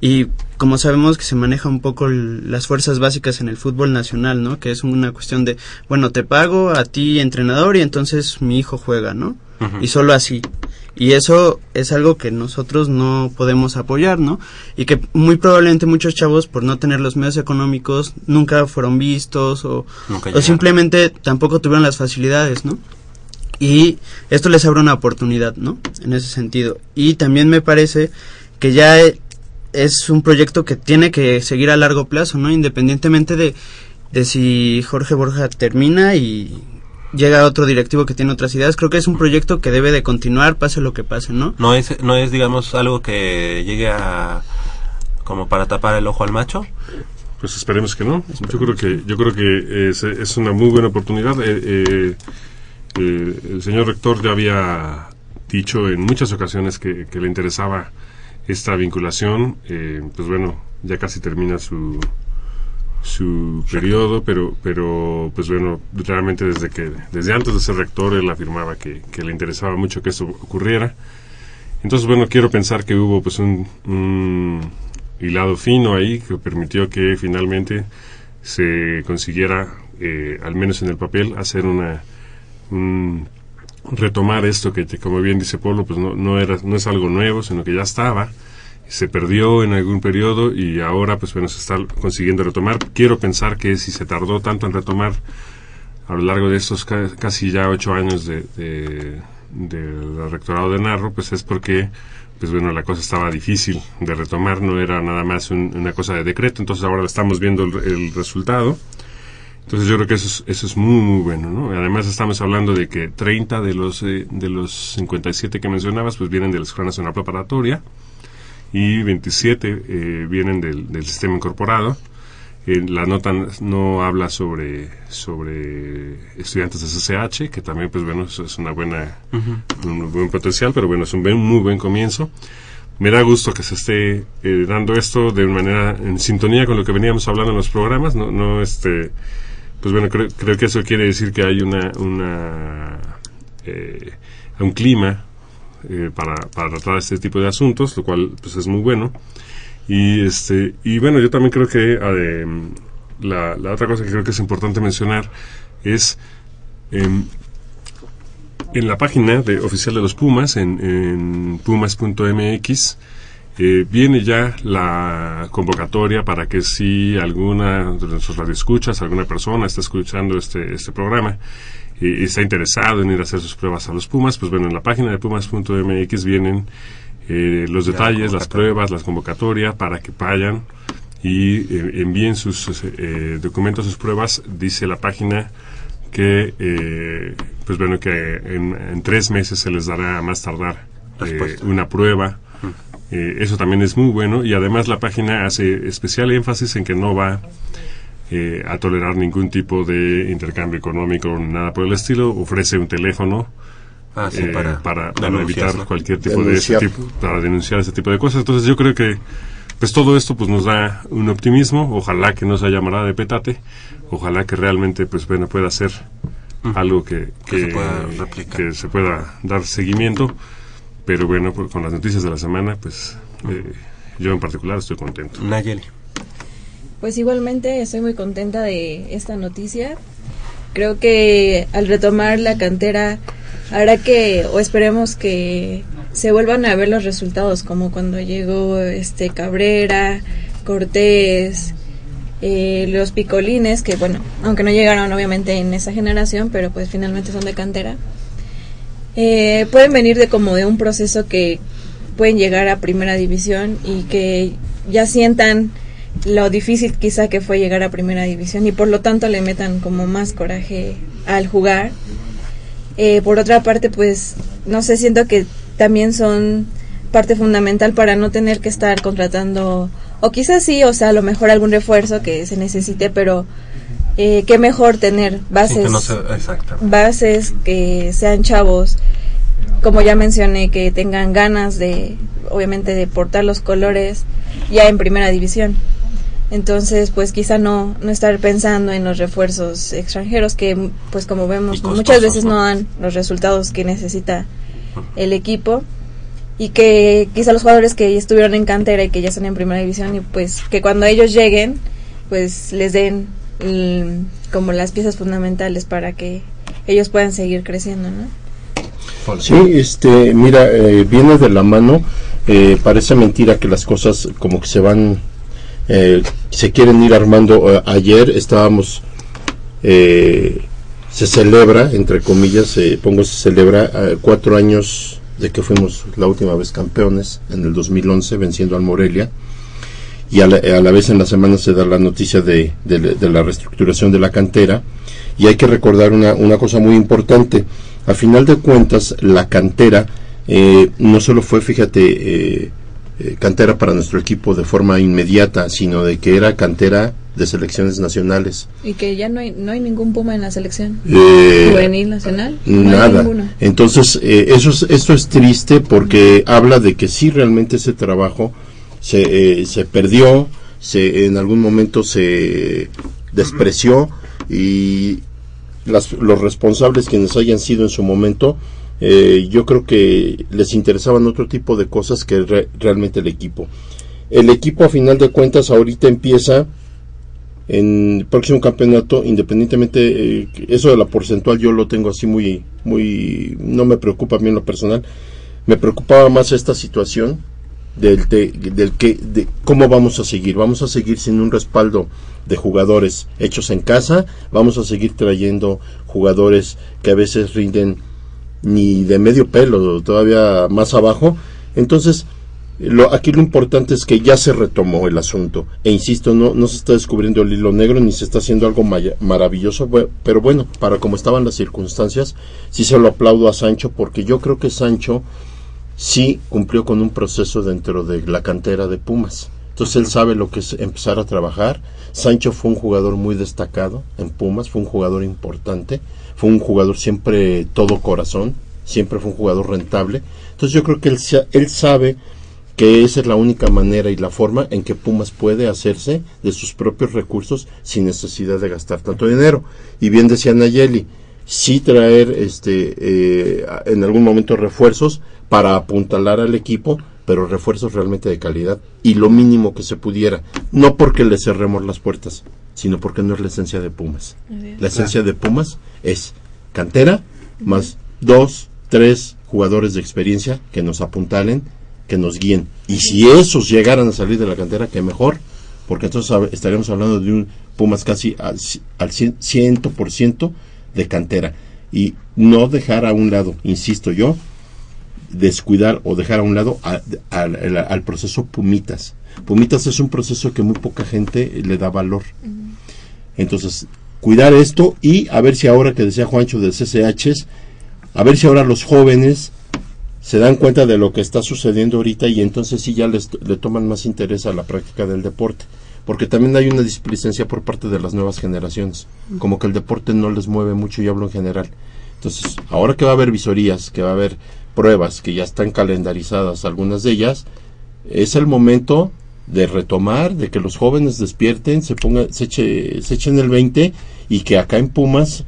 y como sabemos que se maneja un poco el- las fuerzas básicas en el fútbol nacional, ¿no? Que es una cuestión de, bueno, te pago a ti entrenador y entonces mi hijo juega, ¿no? Y solo así. Y eso es algo que nosotros no podemos apoyar, ¿no? Y que muy probablemente muchos chavos, por no tener los medios económicos, nunca fueron vistos o, o simplemente tampoco tuvieron las facilidades, ¿no? Y esto les abre una oportunidad, ¿no? En ese sentido. Y también me parece que ya e- es un proyecto que tiene que seguir a largo plazo, ¿no? Independientemente de, de si Jorge Borja termina y llega otro directivo que tiene otras ideas, creo que es un proyecto que debe de continuar, pase lo que pase, ¿no? No es, no es, digamos, algo que llegue a como para tapar el ojo al macho. Pues esperemos que no. Yo creo que yo creo que es, es una muy buena oportunidad. Eh, eh, eh, el señor rector ya había dicho en muchas ocasiones que, que le interesaba esta vinculación. Eh, pues bueno, ya casi termina su su periodo, pero pero pues bueno, realmente desde que desde antes de ser rector él afirmaba que, le interesaba mucho que esto ocurriera. Entonces, bueno, quiero pensar que hubo pues un, hilado fino ahí que permitió que finalmente se consiguiera, eh, al menos en el papel, hacer una un- retomar esto que, como bien dice Polo, pues no, no era no es algo nuevo, sino que ya estaba, se perdió en algún periodo y ahora pues bueno se está consiguiendo retomar. Quiero pensar que si se tardó tanto en retomar a lo largo de estos ca- casi ya ocho años de, de- del rectorado de Narro, pues es porque, pues bueno, la cosa estaba difícil de retomar, no era nada más un- una cosa de decreto, entonces ahora estamos viendo el, resultado. Entonces yo creo que eso es, eso es muy, bueno, ¿no? Además estamos hablando de que 30 de los, eh, de los 57 que mencionabas, pues vienen de la Escuela Nacional Preparatoria y 27 eh, vienen del, del sistema incorporado. Eh, la nota no habla sobre sobre estudiantes de CCH, que también, pues bueno, es, es una buena, un buen potencial, pero bueno, es un buen- muy buen comienzo. Me da gusto que se esté eh, dando esto de manera en sintonía con lo que veníamos hablando en los programas, no, no este, pues bueno, creo, creo que eso quiere decir que hay una, una eh, un clima eh, para, para tratar este tipo de asuntos, lo cual pues es muy bueno. Y este y bueno, yo también creo que eh, la, la otra cosa que creo que es importante mencionar es em, en la página de, oficial de los Pumas, en, en pumas.mx, eh, viene ya la convocatoria para que si alguna de nuestros radioescuchas, alguna persona está escuchando este, este programa y está interesado en ir a hacer sus pruebas a los Pumas, pues bueno, en la página de pumas.mx vienen eh, los detalles, las pruebas, las convocatorias para que vayan y eh, envíen sus eh, documentos, sus pruebas. Dice la página que, eh, pues bueno, que en, en tres meses se les dará a más tardar eh, una prueba. Eh, eso también es muy bueno y además la página hace especial énfasis en que no va eh, a tolerar ningún tipo de intercambio económico ni nada por el estilo. Ofrece un teléfono Ah, sí, eh, para para, para denunciar, evitar cualquier tipo Denunciar. de ese tipo, para denunciar ese tipo de cosas. Entonces yo creo que pues todo esto pues nos da un optimismo. Ojalá que no se haya marada de petate. Ojalá que realmente pues bueno pueda ser algo que, Que que, se pueda que se pueda dar seguimiento. Pero bueno, con las noticias de la semana, pues eh, yo en particular estoy contento. Nayeli. Pues igualmente estoy muy contenta de esta noticia. Creo que al retomar la cantera hará que, o esperemos que se vuelvan a ver los resultados, como cuando llegó este Cabrera, Cortés, eh, los Picolines, que bueno, aunque no llegaron obviamente en esa generación, pero pues finalmente son de cantera. Eh, pueden venir de como de un proceso que pueden llegar a primera división y que ya sientan lo difícil quizá que fue llegar a primera división y por lo tanto le metan como más coraje al jugar. Eh, por otra parte, pues no sé, siento que también son parte fundamental para no tener que estar contratando, o quizás sí, o sea, a lo mejor algún refuerzo que se necesite, pero eh, qué mejor tener Sí, bases, que no sea- exactamente. bases que sean chavos, como ya mencioné, que tengan ganas de, obviamente, de portar los colores ya en primera división. Entonces, pues quizá no, no estar pensando en los refuerzos extranjeros que, pues como vemos, costosos, muchas veces ¿no? no dan los resultados que necesita el equipo y que quizá los jugadores que estuvieron en cantera y que ya están en primera división y pues que cuando ellos lleguen pues les den mm, como las piezas fundamentales para que ellos puedan seguir creciendo, ¿no? Sí, este, mira, eh, viene de la mano. eh, parece mentira que las cosas como que se van, eh, se quieren ir armando. Eh, ayer estábamos, eh, se celebra, entre comillas, eh, pongo se celebra eh, cuatro años de que fuimos la última vez campeones en el 2011 venciendo al Morelia y a la, a la vez en la semana se da la noticia de, de- la reestructuración de la cantera y hay que recordar una, una cosa muy importante a final de cuentas la cantera eh, no solo fue fíjate eh, eh, cantera para nuestro equipo de forma inmediata sino de que era cantera de selecciones nacionales Y que ya no hay, no hay ningún Puma en la selección Eh, juvenil nacional. No Nada. Entonces, eh, eso es, esto es triste porque habla de que sí realmente ese trabajo se, eh, se perdió, se, en algún momento se despreció y las- los responsables quienes hayan sido en su momento, eh, yo creo que les interesaban otro tipo de cosas que re- realmente el equipo. El equipo a final de cuentas ahorita empieza en el próximo campeonato, independientemente, eh, eso de la porcentual yo lo tengo así muy, muy, no me preocupa a mí en lo personal, me preocupaba más esta situación del, de- del que, de cómo vamos a seguir, vamos a seguir sin un respaldo de jugadores hechos en casa, vamos a seguir trayendo jugadores que a veces rinden ni de medio pelo, todavía más abajo, entonces, lo, aquí lo importante es que ya se retomó el asunto. E insisto, no, no se está descubriendo el hilo negro ni se está haciendo algo maya- maravilloso. Pero bueno, para como estaban las circunstancias, sí se lo aplaudo a Sancho porque yo creo que Sancho sí cumplió con un proceso dentro de la cantera de Pumas. Entonces él sabe lo que es empezar a trabajar. Sancho fue un jugador muy destacado en Pumas, fue un jugador importante, fue un jugador siempre todo corazón, siempre fue un jugador rentable. Entonces yo creo que él, él sabe que esa es la única manera y la forma en que Pumas puede hacerse de sus propios recursos sin necesidad de gastar tanto dinero. Y bien decía Nayeli, sí traer este eh, en algún momento refuerzos para apuntalar al equipo, pero refuerzos realmente de calidad y lo mínimo que se pudiera, no porque le cerremos las puertas, sino porque no es la esencia de Pumas. La esencia de Pumas es cantera más dos, tres jugadores de experiencia que nos apuntalen, que nos guíen. Y si esos llegaran a salir de la cantera, que mejor, porque entonces estaríamos hablando de un Pumas casi al, al cien- ciento por ciento de cantera. Y no dejar a un lado, insisto yo, descuidar o dejar a un lado a- al- al- al proceso Pumitas. Pumitas es un proceso que muy poca gente le da valor. Entonces, cuidar esto y a ver si ahora que decía Juancho del CCH, a ver si ahora los jóvenes se dan cuenta de lo que está sucediendo ahorita y entonces sí ya les, le toman más interés a la práctica del deporte. Porque también hay una displicencia por parte de las nuevas generaciones. Como que el deporte no les mueve mucho, y hablo en general. Entonces, ahora que va a haber visorías, que va a haber pruebas, que ya están calendarizadas algunas de ellas, es el momento de retomar, de que los jóvenes despierten, se pongan, se, eche- se echen el 20 y que acá en Pumas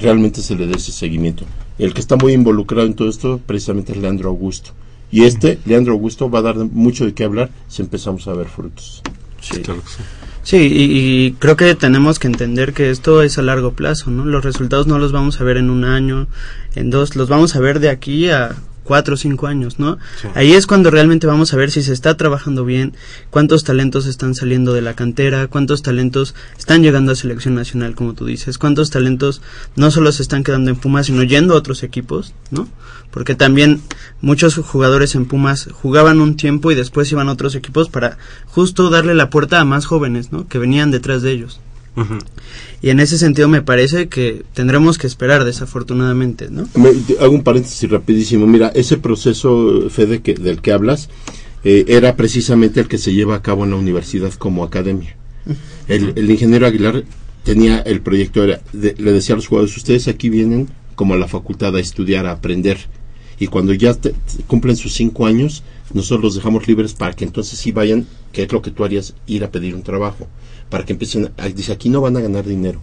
realmente se le dé ese seguimiento. El que está muy involucrado en todo esto precisamente es Leandro Augusto. Y este, Leandro Augusto, va a dar mucho de qué hablar si empezamos a ver frutos. Sí, claro que sí. Sí, y, y creo que tenemos que entender que esto es a largo plazo, ¿no? Los resultados no los vamos a ver en un año, en dos, los vamos a ver de aquí a cuatro o cinco años, ¿no? Ahí es cuando realmente vamos a ver si se está trabajando bien, cuántos talentos están saliendo de la cantera, cuántos talentos están llegando a selección nacional, como tú dices, cuántos talentos no solo se están quedando en Pumas, sino yendo a otros equipos, ¿no? Porque también muchos jugadores en Pumas jugaban un tiempo y después iban a otros equipos para justo darle la puerta a más jóvenes, ¿no? Que venían detrás de ellos. Y en ese sentido me parece que tendremos que esperar, desafortunadamente, ¿no? Me- hago un paréntesis rapidísimo. Mira, ese proceso, Fede, que, del que hablas, eh, era precisamente el que se lleva a cabo en la universidad como academia. El, el ingeniero Aguilar tenía el proyecto, era de- le decía a los jugadores, ustedes aquí vienen como a la facultad a estudiar, a aprender. Y cuando ya te- te- cumplen sus cinco años, nosotros los dejamos libres para que entonces sí vayan, que es lo que tú harías, ir a pedir un trabajo. Para que empiecen, a- dice, aquí no van a ganar dinero,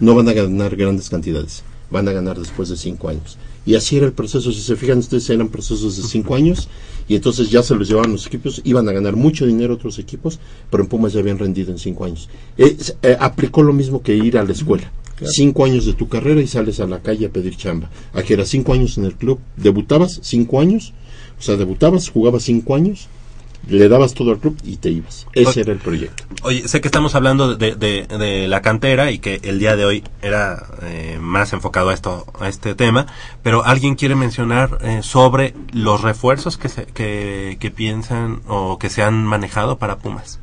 no van a ganar grandes cantidades, van a ganar después de cinco años. Y así era el proceso, si se fijan ustedes, eran procesos de cinco años, y entonces ya se los llevaban los equipos, iban a ganar mucho dinero otros equipos, pero en Pumas ya habían rendido en cinco años. Eh, eh, aplicó lo mismo que ir a la escuela. Cinco años de tu carrera y sales a la calle a pedir chamba. Aquí era cinco años en el club, debutabas cinco años, o sea, debutabas, jugabas cinco años, le dabas todo al club y te ibas. Ese O- era el proyecto. Oye, sé que estamos hablando de, de- de la cantera y que el día de hoy era eh, más enfocado a esto, a este tema, pero alguien quiere mencionar eh, sobre los refuerzos que, se, que, que piensan o que se han manejado para Pumas.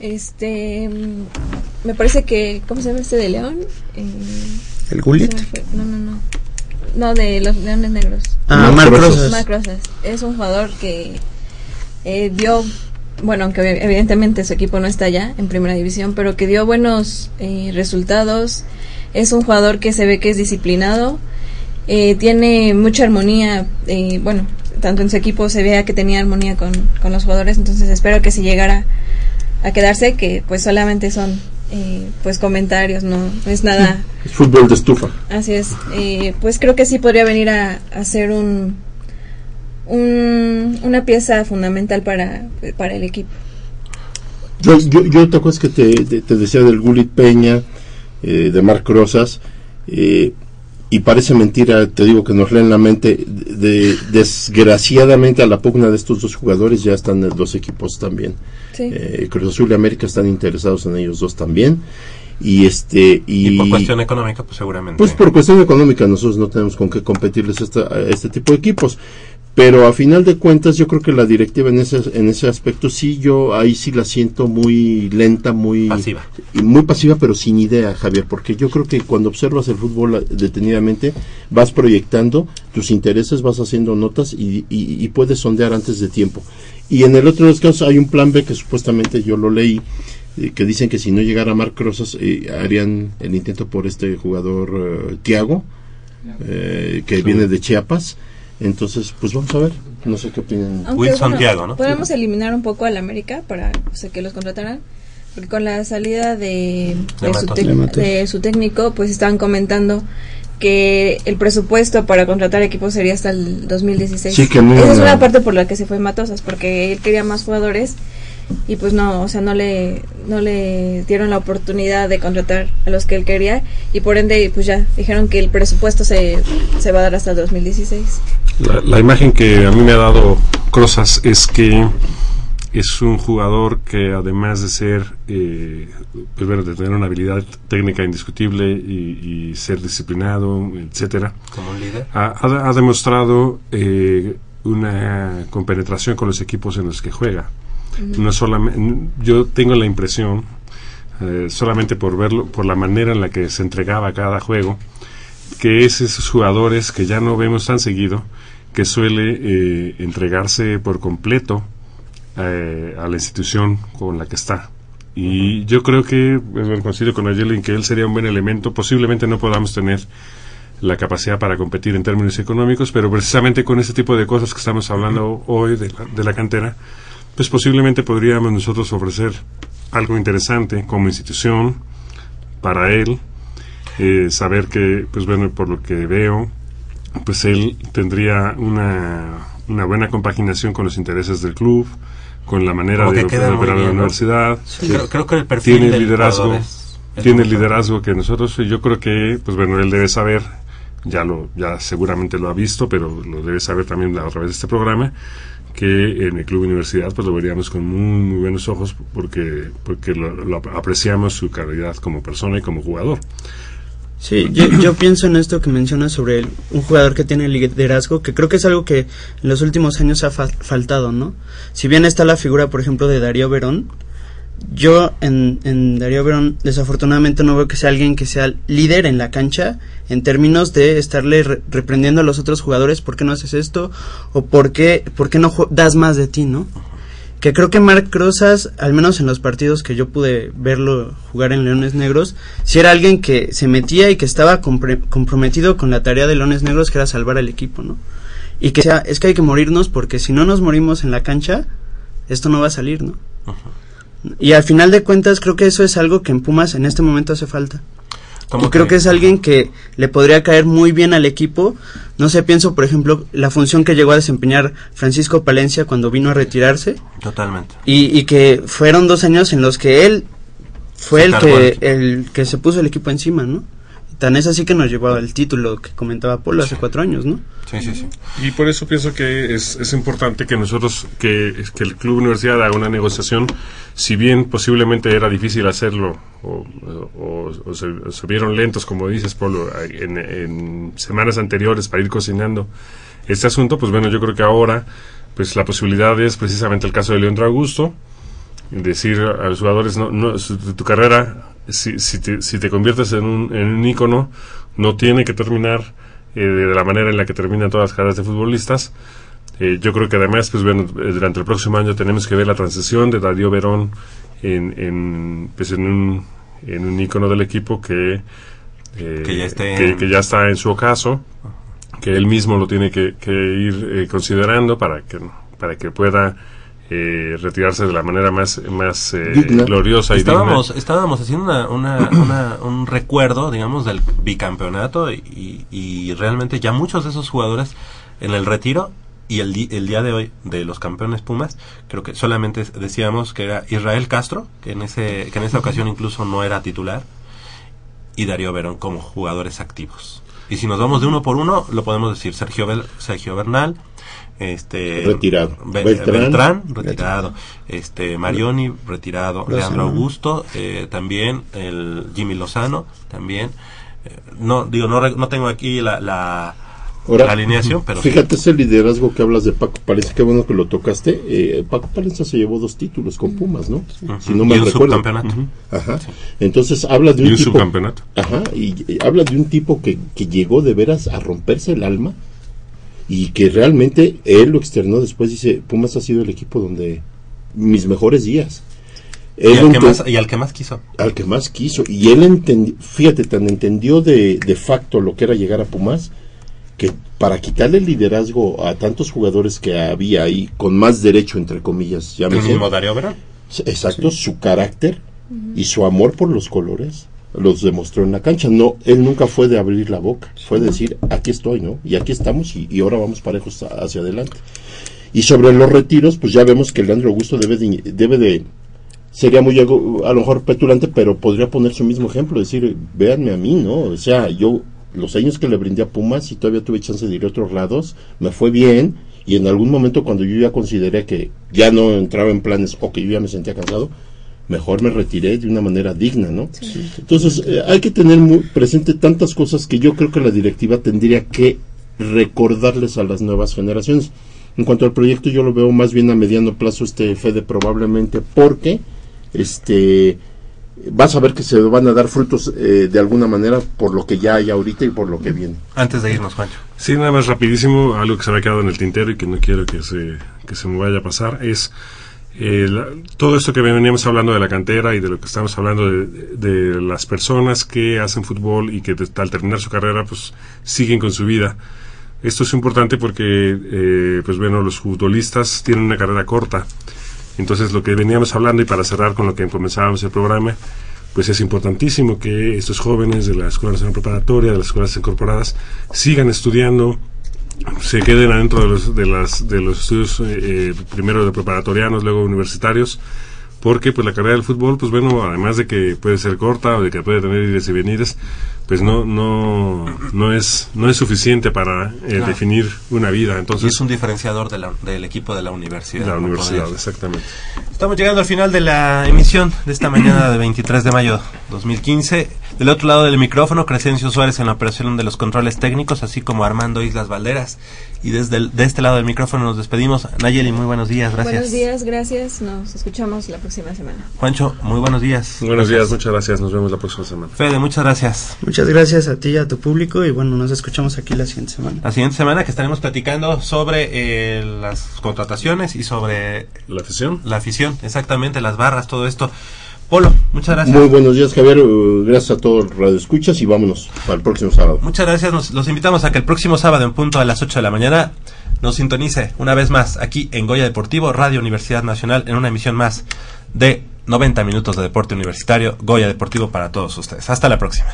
Este. mm, Me parece que. ¿Cómo se llama este de León? Eh, ¿El fue. No, no, no. No, de los Leones Negros. Ah, Marc Rosas. Marc Rosas. Es un jugador que eh, dio. Bueno, aunque evidentemente su equipo no está ya en primera división, pero que dio buenos eh, resultados. Es un jugador que se ve que es disciplinado. eh, tiene mucha armonía. eh, bueno, tanto en su equipo se vea que tenía armonía con, con los jugadores. Entonces espero que si llegara a quedarse, que pues solamente son eh, pues comentarios, no, no es nada. Es fútbol de estufa. Así es. Eh, pues creo que sí podría venir a, a ser un, un una pieza fundamental para, para el equipo. Yo, yo, yo te acuerdas que te, te- te decía del Gulit Peña, eh, de Marc Rosas, eh, y parece mentira, te digo que nos leen la mente, de, desgraciadamente a la pugna de estos dos jugadores ya están los dos equipos también. Sí. Eh, Cruz Azul y América están interesados en ellos dos también. Y este y, Y por cuestión económica, pues seguramente. pues por cuestión económica nosotros no tenemos con qué competirles esta- a este tipo de equipos. Pero a final de cuentas yo creo que la directiva en ese, en ese aspecto sí, yo ahí sí la siento muy lenta, muy Pasiva. y muy pasiva, pero sin idea, Javier, porque yo creo que cuando observas el fútbol eh, detenidamente vas proyectando tus intereses, vas haciendo notas y, y- y puedes sondear antes de tiempo. Y en el otro de los casos hay un plan B que supuestamente yo lo leí, eh, que dicen que si no llegara Marc Rosas eh, harían el intento por este jugador eh, Tiago, eh, que viene de Chiapas. Entonces, pues vamos a ver, no sé qué opinan. Aunque, bueno, Podemos eliminar un poco al América para o sea, que los contrataran. Porque con la salida de, De de, su, De su técnico, pues estaban comentando que el presupuesto para contratar equipos sería hasta el 2016. Sí, que no Esa es una parte por la que se fue Matosas, porque él quería más jugadores y pues no, o sea, no le, no le dieron la oportunidad de contratar a los que él quería y por ende pues ya dijeron que el presupuesto se, se va a dar hasta el 2016. La, la imagen que a mí me ha dado Crozas es que es un jugador que además de ser, eh, pues bueno, de tener una habilidad técnica indiscutible y, y ser disciplinado, etcétera, Como un líder. ha, ha- ha demostrado eh, una compenetración con los equipos en los que juega. No solamente, yo tengo la impresión, eh, solamente por verlo, por la manera en la que se entregaba a cada juego, que es esos jugadores que ya no vemos tan seguido, que suele eh, entregarse por completo eh, a la institución con la que está. Y yo creo que, bueno, coincido con Ayelen que él sería un buen elemento. Posiblemente no podamos tener la capacidad para competir en términos económicos, pero precisamente con ese tipo de cosas que estamos hablando hoy de la, de la cantera, pues posiblemente podríamos nosotros ofrecer algo interesante como institución para él, eh, saber que, pues bueno, por lo que veo, pues él tendría una, una buena compaginación con los intereses del club, con la manera de, de operar la universidad. Sí. Creo- creo que el perfil tiene del liderazgo, jugador es- es tiene el liderazgo que nosotros, yo creo que, pues bueno, él debe saber ya lo ya seguramente lo ha visto, pero lo debe saber también a través de este programa que en el Club Universidad pues lo veríamos con muy, muy buenos ojos porque porque lo, lo apreciamos su calidad como persona y como jugador. Sí, yo, pienso en esto que mencionas sobre un jugador que tiene liderazgo, que creo que es algo que en los últimos años ha fa- faltado, ¿no? Si bien está la figura, por ejemplo, de Darío Verón, yo en, en Darío Verón desafortunadamente no veo que sea alguien que sea líder en la cancha en términos de estarle re- reprendiendo a los otros jugadores por qué no haces esto o por qué, por qué no das más de ti, ¿no? Que creo que Marc Rosas, al menos en los partidos que yo pude verlo jugar en Leones Negros, si era alguien que se metía y que estaba comprometido con la tarea de Leones Negros, que era salvar al equipo, ¿no? Y que sea, es que hay que morirnos porque si no nos morimos en la cancha, esto no va a salir, ¿no? Y al final de cuentas creo que eso es algo que en Pumas en este momento hace falta. ¿Cómo Y creo que? es alguien que le podría caer muy bien al equipo. No sé, pienso, por ejemplo, la función que llegó a desempeñar Francisco Palencia cuando vino a retirarse. Totalmente. Y, y que fueron dos años en los que él fue Se el que, el que se puso el equipo encima, ¿no? Tan es así que nos llevó al título que comentaba Polo hace cuatro años, ¿no? Sí, sí, sí. Y por eso pienso que es, es importante que nosotros, que, que el Club Universidad haga una negociación, si bien posiblemente era difícil hacerlo, o, o- o se, o se vieron lentos, como dices, Polo, en, en semanas anteriores para ir cocinando este asunto, pues bueno, yo creo que ahora, pues la posibilidad es precisamente el caso de Leandro Augusto, decir a los jugadores, no, no, tu carrera, si, si, te, si te conviertes en un, en un ícono, no tiene que terminar eh, de la manera en la que terminan todas las carreras de futbolistas. Eh, yo creo que además, pues bueno, eh, durante el próximo año tenemos que ver la transición de Darío Verón en, en, pues en un, en un ícono del equipo que, eh, Que ya que- que ya está en su ocaso, que él mismo lo tiene que, que ir eh, considerando para que, para que pueda eh, retirarse de la manera más, más eh, gloriosa y estábamos, digna. estábamos haciendo una, una, una- un recuerdo, digamos, del bicampeonato y, y realmente ya muchos de esos jugadores en el retiro y el, di- el día de hoy de los campeones Pumas, creo que solamente decíamos que era Israel Castro, que en, ese, que en esa ocasión incluso no era titular, y Darío Verón como jugadores activos. Y si nos vamos de uno por uno, lo podemos decir Sergio, Bel- Sergio Bernal, este Retirado. Be- Beltrán. Beltrán, retirado, este Marioni retirado, Lozano. Leandro Augusto eh, también, el Jimmy Lozano también. Eh, no digo no no tengo aquí la, la, Ahora, la alineación, pero sí. fíjate ese liderazgo que hablas de Paco Palencia, qué bueno que lo tocaste. Eh, Paco Palencia se llevó dos títulos con Pumas, ¿no? Si no Y mal un recuerdo. subcampeonato. Ujú. Ajá. Entonces habla de un, Y un tipo, subcampeonato. Ajá, y, y habla de un tipo que, que llegó de veras a romperse el alma y que realmente él lo externó después dice, Pumas ha sido el equipo donde mis mejores días. Y al, que más, y al que más quiso. al que más quiso. Y él entendió, fíjate, tan entendió de, de facto lo que era llegar a Pumas, que para quitarle el liderazgo a tantos jugadores que había ahí, con más derecho, entre comillas, Darío Verón. exacto, su carácter y su amor por los colores los demostró en la cancha. No, él nunca fue de abrir la boca, fue de decir, aquí estoy, ¿no? Y aquí estamos y, y ahora vamos parejos hacia adelante. Y sobre los retiros, pues ya vemos que Leandro Augusto debe de, debe de sería muy a lo mejor petulante, pero podría poner su mismo ejemplo, decir, véanme a mí, ¿no? O sea, yo los años que le brindé a Pumas y todavía tuve chance de ir a otros lados, me fue bien y en algún momento cuando yo ya consideré que ya no entraba en planes o que yo ya me sentía cansado, mejor me retiré de una manera digna, ¿no? Entonces, eh, hay que tener muy presente tantas cosas que yo creo que la directiva tendría que recordarles a las nuevas generaciones. En cuanto al proyecto, yo lo veo más bien a mediano plazo, este Fede, probablemente porque este vas a ver que se van a dar frutos eh, de alguna manera por lo que ya hay ahorita y por lo que viene. Antes de irnos, Juancho. Sí, nada más rapidísimo, algo que se me ha quedado en el tintero y que no quiero que se, que se me vaya a pasar, es eh, todo esto que veníamos hablando de la cantera y de lo que estamos hablando de, las personas que hacen fútbol y que al terminar su carrera pues siguen con su vida. Esto es importante porque, eh, pues bueno, los futbolistas tienen una carrera corta. Entonces, lo que veníamos hablando y para cerrar con lo que comenzábamos el programa, pues es importantísimo que estos jóvenes de la Escuela Nacional Preparatoria, de las escuelas incorporadas, sigan estudiando, se queden adentro de los, de las, de los estudios eh, eh, primero de preparatorianos, luego universitarios, porque pues la carrera del fútbol, pues bueno, además de que puede ser corta o de que puede tener ires y venires, pues no no no es no es suficiente para eh, Claro. definir una vida Y entonces es un diferenciador de la- del equipo de la universidad. la universidad exactamente Estamos llegando al final de la emisión de esta mañana de 23 de mayo 2015. Del otro lado del micrófono, Crescencio Suárez en la operación de los controles técnicos, así como Armando Islas Valderas. Y desde el- de este lado del micrófono nos despedimos. Nayeli, muy buenos días, gracias. Buenos días, gracias. Nos escuchamos la próxima semana. Juancho, muy buenos días. buenos días muchas gracias nos vemos la próxima semana Fede, muchas gracias. Muchas gracias a ti y a tu público y bueno, nos escuchamos aquí la siguiente semana. La siguiente semana que estaremos platicando sobre eh, las contrataciones y sobre la afición. La afición, exactamente, las barras, todo esto. Polo, muchas gracias. Muy buenos días, Javier. Uh, Gracias a todos los radioescuchas y vámonos para el próximo sábado. Muchas gracias. Nos, los invitamos a que el próximo sábado en punto a las 8 de la mañana nos sintonice una vez más aquí en Goya Deportivo, Radio Universidad Nacional, en una emisión más de 90 minutos de deporte universitario, Goya Deportivo para todos ustedes. Hasta la próxima.